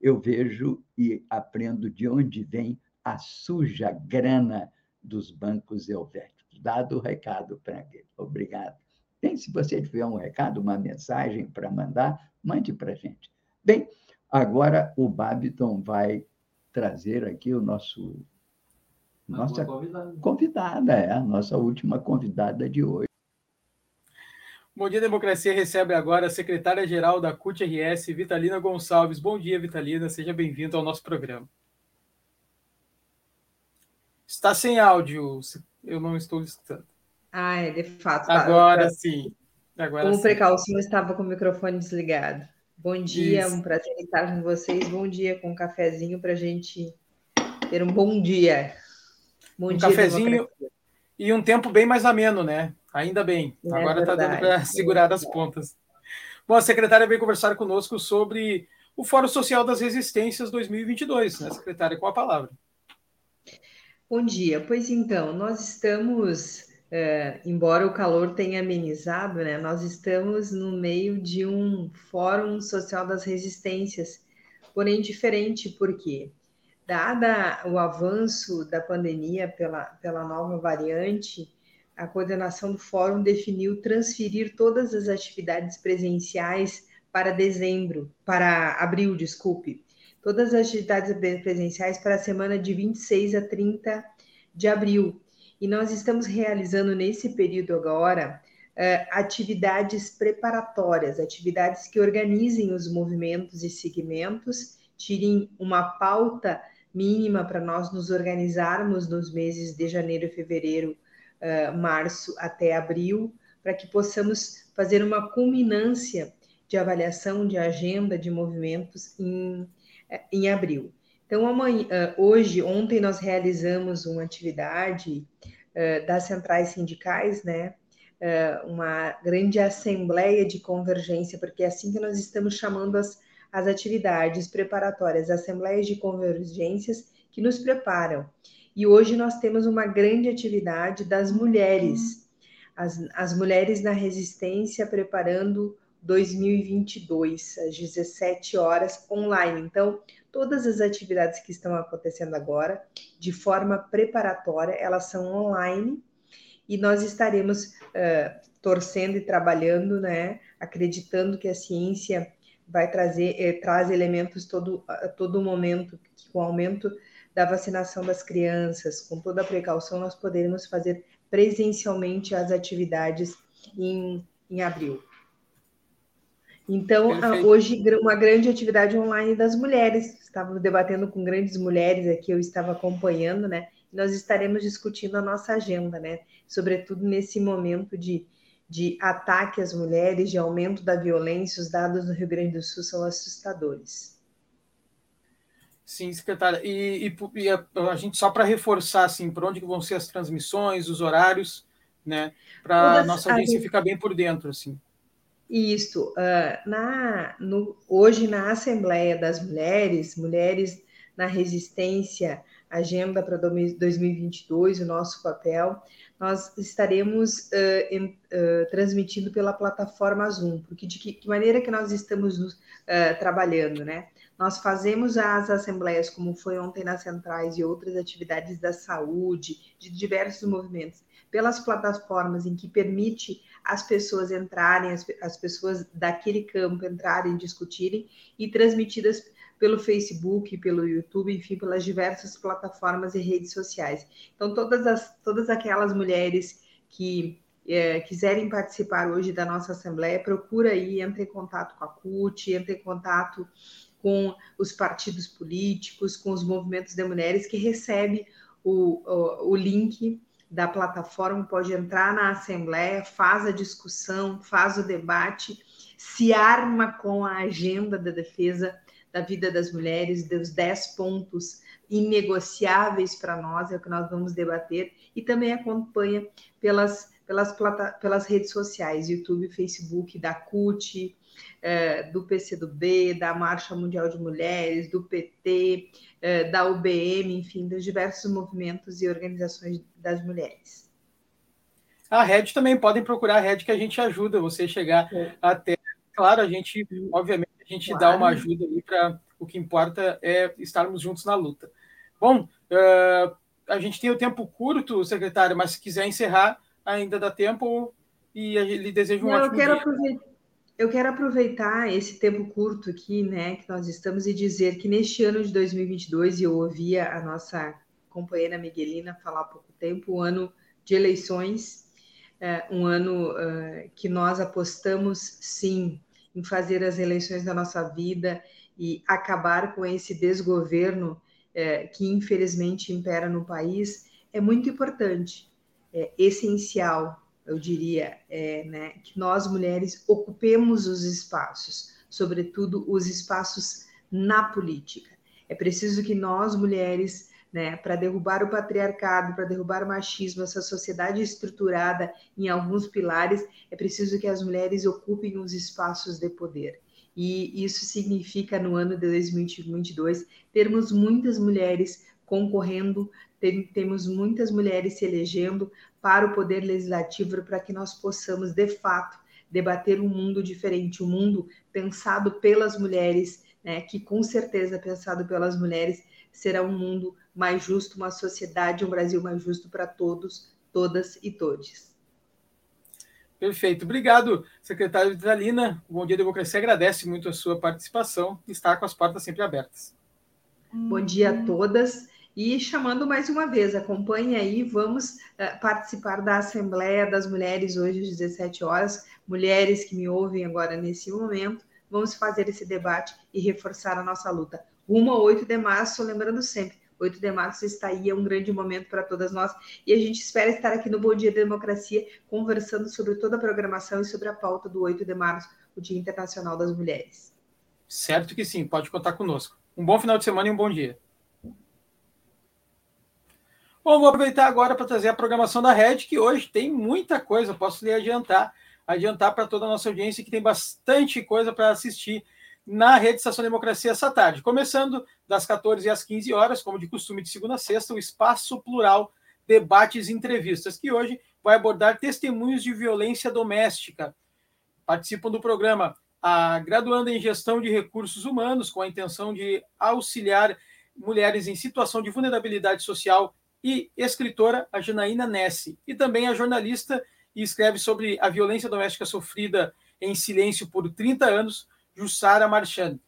eu vejo e aprendo de onde vem a suja grana dos bancos helvéticos. Dado o recado, Frank. Obrigado. Bem, se você tiver um recado, uma mensagem para mandar, mande para a gente. Bem, agora o Babiton vai trazer aqui o nosso nossa convidada. convidada, é a nossa última convidada de hoje. Bom dia, Democracia recebe agora a secretária-geral da CUT-RS, Vitalina Gonçalves. Bom dia, Vitalina, seja bem-vindo ao nosso programa. Está sem áudio, eu não estou escutando. Ah, é, de fato. Tá. Agora sim. Agora Como sim. precaução, estava com o microfone desligado. Bom dia, Isso. um prazer estar com vocês. Bom dia com um cafezinho para a gente ter um bom dia. Bom um dia, cafezinho e um tempo bem mais ameno, né? Ainda bem. É Agora está dando para segurar as pontas. Bom, a secretária veio conversar conosco sobre o Fórum Social das Resistências 2022, né, secretária? Com a palavra. Bom dia. Pois então, nós estamos, é, embora o calor tenha amenizado, né, nós estamos no meio de um Fórum Social das Resistências, porém diferente, por quê? Dada o avanço da pandemia pela, pela nova variante, a coordenação do fórum definiu transferir todas as atividades presenciais para dezembro, para abril, desculpe, todas as atividades presenciais para a semana de 26 a 30 de abril. E nós estamos realizando nesse período agora uh, atividades preparatórias, atividades que organizem os movimentos e segmentos, tirem uma pauta mínima para nós nos organizarmos nos meses de janeiro, fevereiro, uh, março até abril, para que possamos fazer uma culminância de avaliação de agenda de movimentos em, eh, em abril. Então, amanhã, hoje, ontem nós realizamos uma atividade uh, das centrais sindicais, né? Uh, uma grande assembleia de convergência, porque é assim que nós estamos chamando as, as atividades preparatórias, assembleias de convergências que nos preparam. E hoje nós temos uma grande atividade das mulheres, as, as mulheres na resistência preparando 2022, às 17 horas, online. Então, todas as atividades que estão acontecendo agora, de forma preparatória, elas são online e nós estaremos uh, torcendo e trabalhando, né, acreditando que a ciência vai trazer eh, traz elementos todo a todo momento, que com o aumento da vacinação das crianças, com toda a precaução, nós poderemos fazer presencialmente as atividades em, em abril. Então, Perfeito. hoje, uma grande atividade online das mulheres. Estávamos debatendo com grandes mulheres aqui, eu estava acompanhando, né? Nós estaremos discutindo a nossa agenda, né? Sobretudo nesse momento de, de ataque às mulheres, de aumento da violência, os dados no Rio Grande do Sul são assustadores. Sim, secretária. E, e, e a, a, gente, só para reforçar, assim, por onde vão ser as transmissões, os horários, né? Para a nossa audiência gente... ficar bem por dentro, assim. Isso, uh, na, no, hoje na Assembleia das Mulheres, Mulheres na Resistência, Agenda para 2022, o nosso papel, nós estaremos uh, em, uh, transmitindo pela plataforma Zoom, porque de que, que maneira que nós estamos uh, trabalhando, né? Nós fazemos as assembleias, como foi ontem nas centrais e outras atividades da saúde, de diversos movimentos, pelas plataformas em que permite as pessoas entrarem, as, as pessoas daquele campo entrarem, discutirem e transmitidas pelo Facebook, pelo YouTube, enfim, pelas diversas plataformas e redes sociais. Então, todas, as, todas aquelas mulheres que é, quiserem participar hoje da nossa Assembleia, procura aí, entre em contato com a CUT, entre em contato com os partidos políticos, com os movimentos de mulheres, que recebe o, o, o link da plataforma, pode entrar na Assembleia, faz a discussão, faz o debate, se arma com a agenda da defesa da vida das mulheres, dos 10 pontos inegociáveis para nós, é o que nós vamos debater, e também acompanha pelas, pelas, pelas redes sociais, YouTube, Facebook, da CUT, é, do PCdoB, da Marcha Mundial de Mulheres, do PT, é, da UBM, enfim, dos diversos movimentos e organizações das mulheres. A Red também podem procurar a Red que a gente ajuda você chegar é. até. Claro, a gente, obviamente, a gente claro. dá uma ajuda ali para o que importa é estarmos juntos na luta. Bom, uh, a gente tem o tempo curto, secretário, mas se quiser encerrar, ainda dá tempo e lhe desejo um Não, ótimo eu quero dia. Aproveitar eu quero aproveitar esse tempo curto aqui, né, que nós estamos e dizer que neste ano de 2022, e eu ouvia a nossa companheira Miguelina falar há pouco tempo, o ano de eleições, é, um ano uh, que nós apostamos sim em fazer as eleições da nossa vida e acabar com esse desgoverno é, que infelizmente impera no país, é muito importante, é essencial eu diria, é, né, que nós mulheres ocupemos os espaços, sobretudo os espaços na política. É preciso que nós mulheres, né, para derrubar o patriarcado, para derrubar o machismo, essa sociedade estruturada em alguns pilares, é preciso que as mulheres ocupem os espaços de poder. E isso significa, no ano de 2022, termos muitas mulheres concorrendo, tem, temos muitas mulheres se elegendo para o poder legislativo para que nós possamos, de fato, debater um mundo diferente, um mundo pensado pelas mulheres, né, que com certeza pensado pelas mulheres será um mundo mais justo, uma sociedade, um Brasil mais justo para todos, todas e todes. Perfeito. Obrigado, secretário Vitalina. O Bom Dia Democracia agradece muito a sua participação e está com as portas sempre abertas. Bom dia a todas E chamando mais uma vez, acompanhe aí, vamos uh, participar da Assembleia das Mulheres hoje às 17 horas. Mulheres que me ouvem agora nesse momento, vamos fazer esse debate e reforçar a nossa luta. Rumo ao 8 de março, lembrando sempre, 8 de março está aí, é um grande momento para todas nós e a gente espera estar aqui no Bom Dia Democracia conversando sobre toda a programação e sobre a pauta do 8 de março, o Dia Internacional das Mulheres. Certo que sim, pode contar conosco. Um bom final de semana e um bom dia. Bom, vou aproveitar agora para trazer a programação da Rede, que hoje tem muita coisa, posso lhe adiantar, adiantar para toda a nossa audiência que tem bastante coisa para assistir na Rede Estação Democracia essa tarde. Começando das 14 às 15 horas, como de costume de segunda a sexta, o Espaço Plural Debates e Entrevistas, que hoje vai abordar testemunhos de violência doméstica. Participam do programa a graduanda em Gestão de Recursos Humanos, com a intenção de auxiliar mulheres em situação de vulnerabilidade social e escritora, a Janaína Nessi, e também a jornalista e escreve sobre a violência doméstica sofrida em silêncio por 30 anos, Jussara Marchand.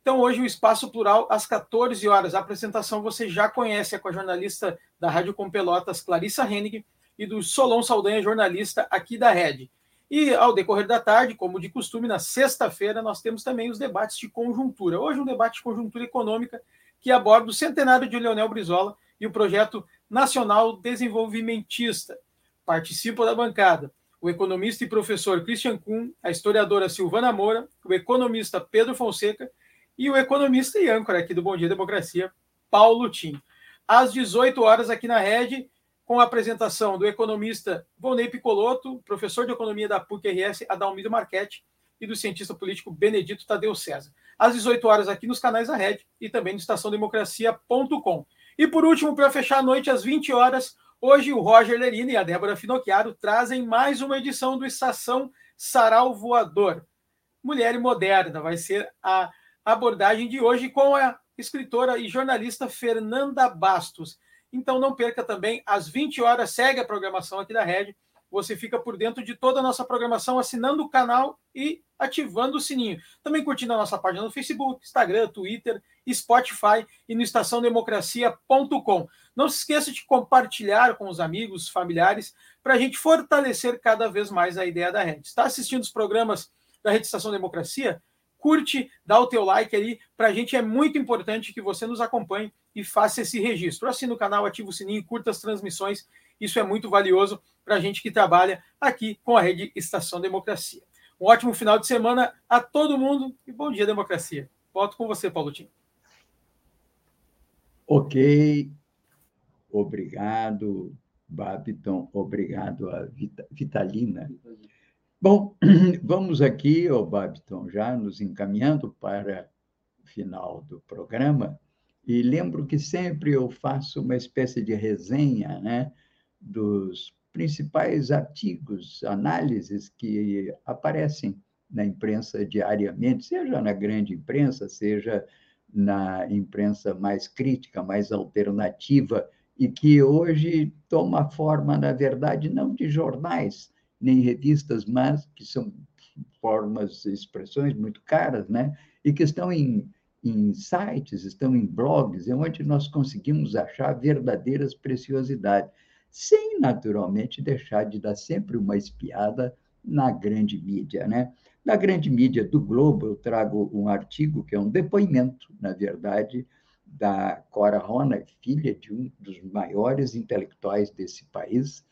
Então, hoje, o Espaço Plural, às 14 horas. A apresentação você já conhece, é com a jornalista da Rádio Com Pelotas, Clarissa Hennig, e do Solon Saldanha, jornalista aqui da Rede. E ao decorrer da tarde, como de costume, na sexta-feira, nós temos também os debates de conjuntura. Hoje, um debate de conjuntura econômica que aborda o centenário de Leonel Brizola e o projeto nacional desenvolvimentista. Participa da bancada o economista e professor Christian Kuhn, a historiadora Silvana Moura, o economista Pedro Fonseca e o economista e âncora aqui do Bom Dia Democracia, Paulo Tim. Às 18 horas aqui na Rede, com a apresentação do economista Volney Picoloto, professor de economia da PUC-RS, Adalmiro Marchetti, e do cientista político Benedito Tadeu César. Às 18 horas aqui nos canais da Rede e também no estaçãodemocracia.com. E por último, para fechar a noite, às 20 horas, hoje o Roger Lerina e a Débora Finocchiaro trazem mais uma edição do Estação Sarau Voador. Mulher Moderna vai ser a abordagem de hoje com a escritora e jornalista Fernanda Bastos. Então não perca também, às 20 horas, segue a programação aqui da Rede você fica por dentro de toda a nossa programação assinando o canal e ativando o sininho. Também curtindo a nossa página no Facebook, Instagram, Twitter, Spotify e no estaçãodemocracia.com. Não se esqueça de compartilhar com os amigos, familiares, para a gente fortalecer cada vez mais a ideia da rede. Está assistindo os programas da Rede Estação Democracia? Curte, dá o teu like ali. Para a gente é muito importante que você nos acompanhe e faça esse registro. Assina o canal, ativa o sininho, curta as transmissões. Isso é muito valioso para a gente que trabalha aqui com a rede Estação Democracia. Um ótimo final de semana a todo mundo e bom dia, democracia. Volto com você, Paulo Tim. Ok. Obrigado, Babiton. Obrigado a Vitalina. Bom, vamos aqui, oh, Babiton, já nos encaminhando para o final do programa. E lembro que sempre eu faço uma espécie de resenha né, dos principais artigos, análises que aparecem na imprensa diariamente, seja na grande imprensa, seja na imprensa mais crítica, mais alternativa, e que hoje toma forma, na verdade, não de jornais nem revistas, mas que são formas, expressões muito caras, né? E que estão em, em sites, estão em blogs, é onde nós conseguimos achar verdadeiras preciosidades sem naturalmente deixar de dar sempre uma espiada na grande mídia, né? Na grande mídia do Globo, eu trago um artigo que é um depoimento, na verdade, da Cora Rona, filha de um dos maiores intelectuais desse país,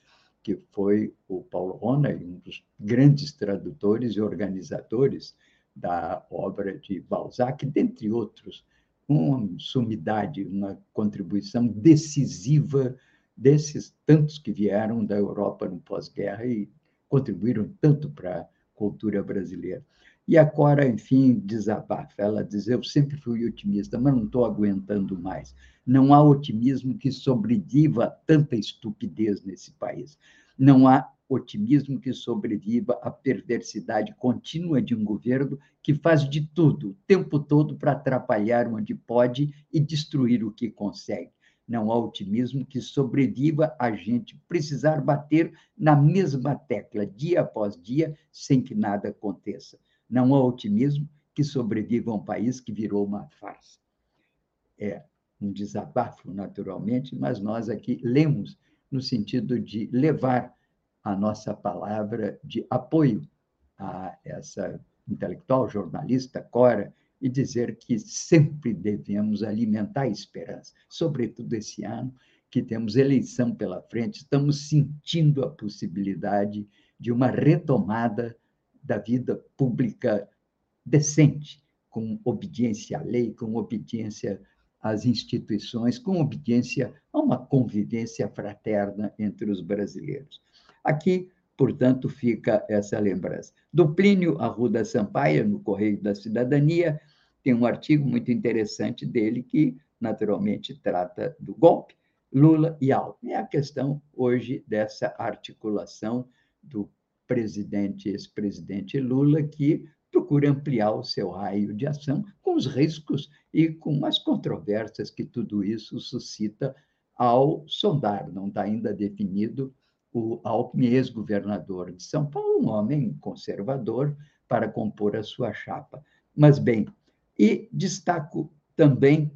que foi o Paulo Rona, um dos grandes tradutores e organizadores da obra de Balzac, dentre outros, uma sumidade, uma contribuição decisiva desses tantos que vieram da Europa no pós-guerra e contribuíram tanto para a cultura brasileira. E a Cora, enfim, desabafa. Ela diz: Eu sempre fui otimista, mas não estou aguentando mais. Não há otimismo que sobreviva a tanta estupidez nesse país. Não há otimismo que sobreviva à perversidade contínua de um governo que faz de tudo, o tempo todo, para atrapalhar onde pode e destruir o que consegue. Não há otimismo que sobreviva a gente precisar bater na mesma tecla dia após dia sem que nada aconteça. Não há otimismo que sobreviva a um país que virou uma farsa. É, um desabafo, naturalmente, mas nós aqui lemos no sentido de levar a nossa palavra de apoio a essa intelectual, jornalista, Cora, e dizer que sempre devemos alimentar a esperança, sobretudo esse ano, que temos eleição pela frente, estamos sentindo a possibilidade de uma retomada da vida pública decente, com obediência à lei, com obediência às instituições, com obediência a uma convivência fraterna entre os brasileiros. Aqui, portanto, fica essa lembrança. Do Plínio Arruda Sampaio, no Correio da Cidadania, tem um artigo muito interessante dele que, naturalmente, trata do golpe, Lula e Alckmin. É a questão hoje dessa articulação do presidente, ex-presidente Lula, que procura ampliar o seu raio de ação com os riscos e com as controvérsias que tudo isso suscita ao sondar. Não está ainda definido o Alckmin, ex-governador de São Paulo, um homem conservador, para compor a sua chapa. Mas, bem, e destaco também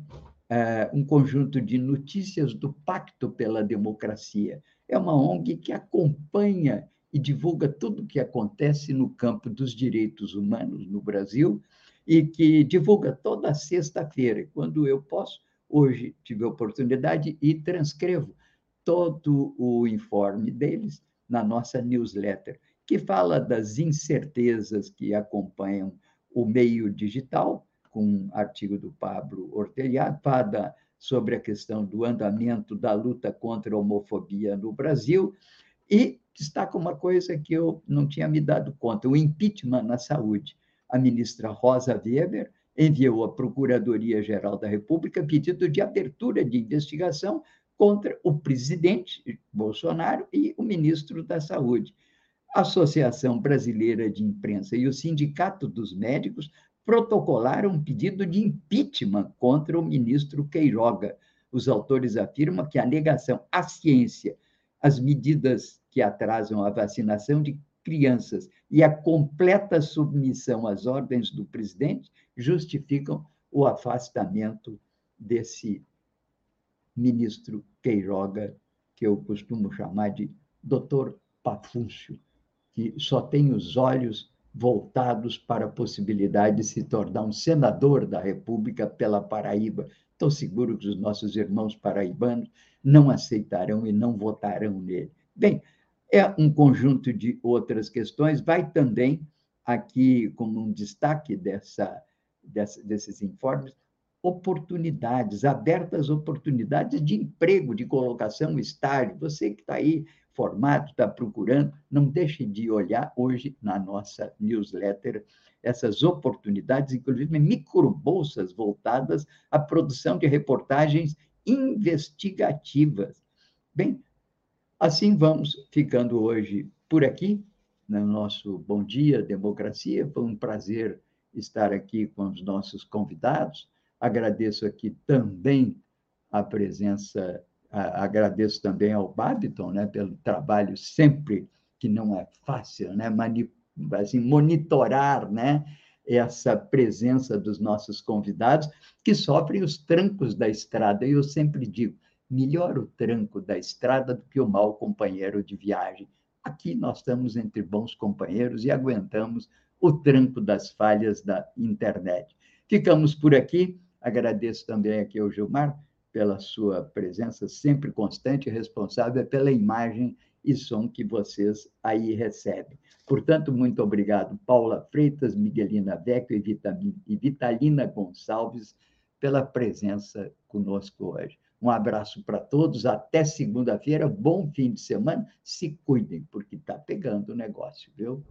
uh, um conjunto de notícias do Pacto pela Democracia. É uma ONG que acompanha e divulga tudo o que acontece no campo dos direitos humanos no Brasil e que divulga toda sexta-feira. Quando eu posso, hoje tive a oportunidade e transcrevo todo o informe deles na nossa newsletter, que fala das incertezas que acompanham o meio digital, com um artigo do Pablo Ortelhado, fala sobre a questão do andamento da luta contra a homofobia no Brasil, e destaca uma coisa que eu não tinha me dado conta: o impeachment na saúde. A ministra Rosa Weber enviou à Procuradoria-Geral da República pedido de abertura de investigação contra o presidente Bolsonaro e o ministro da Saúde. A Associação Brasileira de Imprensa e o Sindicato dos Médicos protocolaram um pedido de impeachment contra o ministro Queiroga. Os autores afirmam que a negação à ciência, as medidas que atrasam a vacinação de crianças e a completa submissão às ordens do presidente justificam o afastamento desse ministro Queiroga, que eu costumo chamar de doutor Pafúcio, que só tem os olhos voltados para a possibilidade de se tornar um senador da República pela Paraíba. Estou seguro que os nossos irmãos paraibanos não aceitarão e não votarão nele. Bem, é um conjunto de outras questões, vai também aqui como um destaque dessa, dessa, desses informes, oportunidades, abertas oportunidades de emprego, de colocação, estágio. Você que está aí formado, está procurando, não deixe de olhar hoje na nossa newsletter essas oportunidades, inclusive microbolsas voltadas à produção de reportagens investigativas. Bem, Assim vamos ficando hoje por aqui, no nosso Bom Dia Democracia. Foi um prazer estar aqui com os nossos convidados. Agradeço aqui também a presença, agradeço também ao Babiton, né, pelo trabalho sempre que não é fácil, né, assim, monitorar, né, essa presença dos nossos convidados que sofrem os trancos da estrada. E eu sempre digo, melhor o tranco da estrada do que o mau companheiro de viagem. Aqui nós estamos entre bons companheiros e aguentamos o tranco das falhas da internet. Ficamos por aqui. Agradeço também aqui ao Gilmar pela sua presença sempre constante e responsável pela imagem e som que vocês aí recebem. Portanto, muito obrigado, Paula Freitas, Miguelina Vecchio e Vitalina Gonçalves, pela presença conosco hoje. Um abraço para todos, até segunda-feira, bom fim de semana. Se cuidem, porque está pegando o negócio, viu?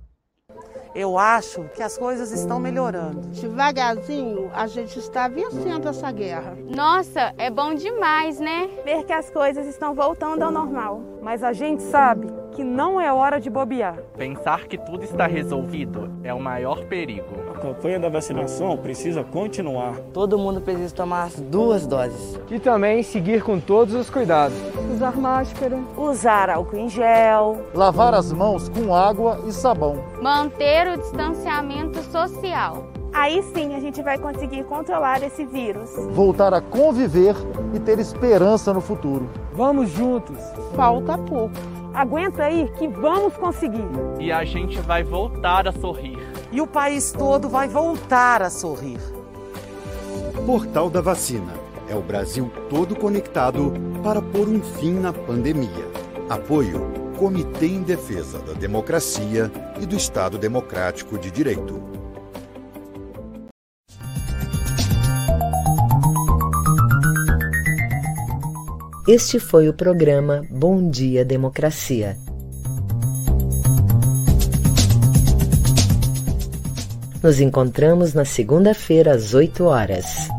Eu acho que as coisas estão melhorando. Devagarzinho, a gente está vencendo essa guerra. Nossa, é bom demais, né? Ver que as coisas estão voltando ao normal. Mas a gente sabe que não é hora de bobear. Pensar que tudo está resolvido é o maior perigo. A campanha da vacinação precisa continuar. Todo mundo precisa tomar as duas doses. E também seguir com todos os cuidados. Usar máscara. Usar álcool em gel. Lavar as mãos com água e sabão. Manter o distanciamento social. Aí sim a gente vai conseguir controlar esse vírus. Voltar a conviver e ter esperança no futuro. Vamos juntos. Falta pouco. Aguenta aí que vamos conseguir. E a gente vai voltar a sorrir. E o país todo vai voltar a sorrir. Portal da Vacina. É o Brasil todo conectado para pôr um fim na pandemia. Apoio Comitê em Defesa da Democracia e do Estado Democrático de Direito. Este foi o programa Bom Dia Democracia. Nos encontramos na segunda-feira às 8 horas.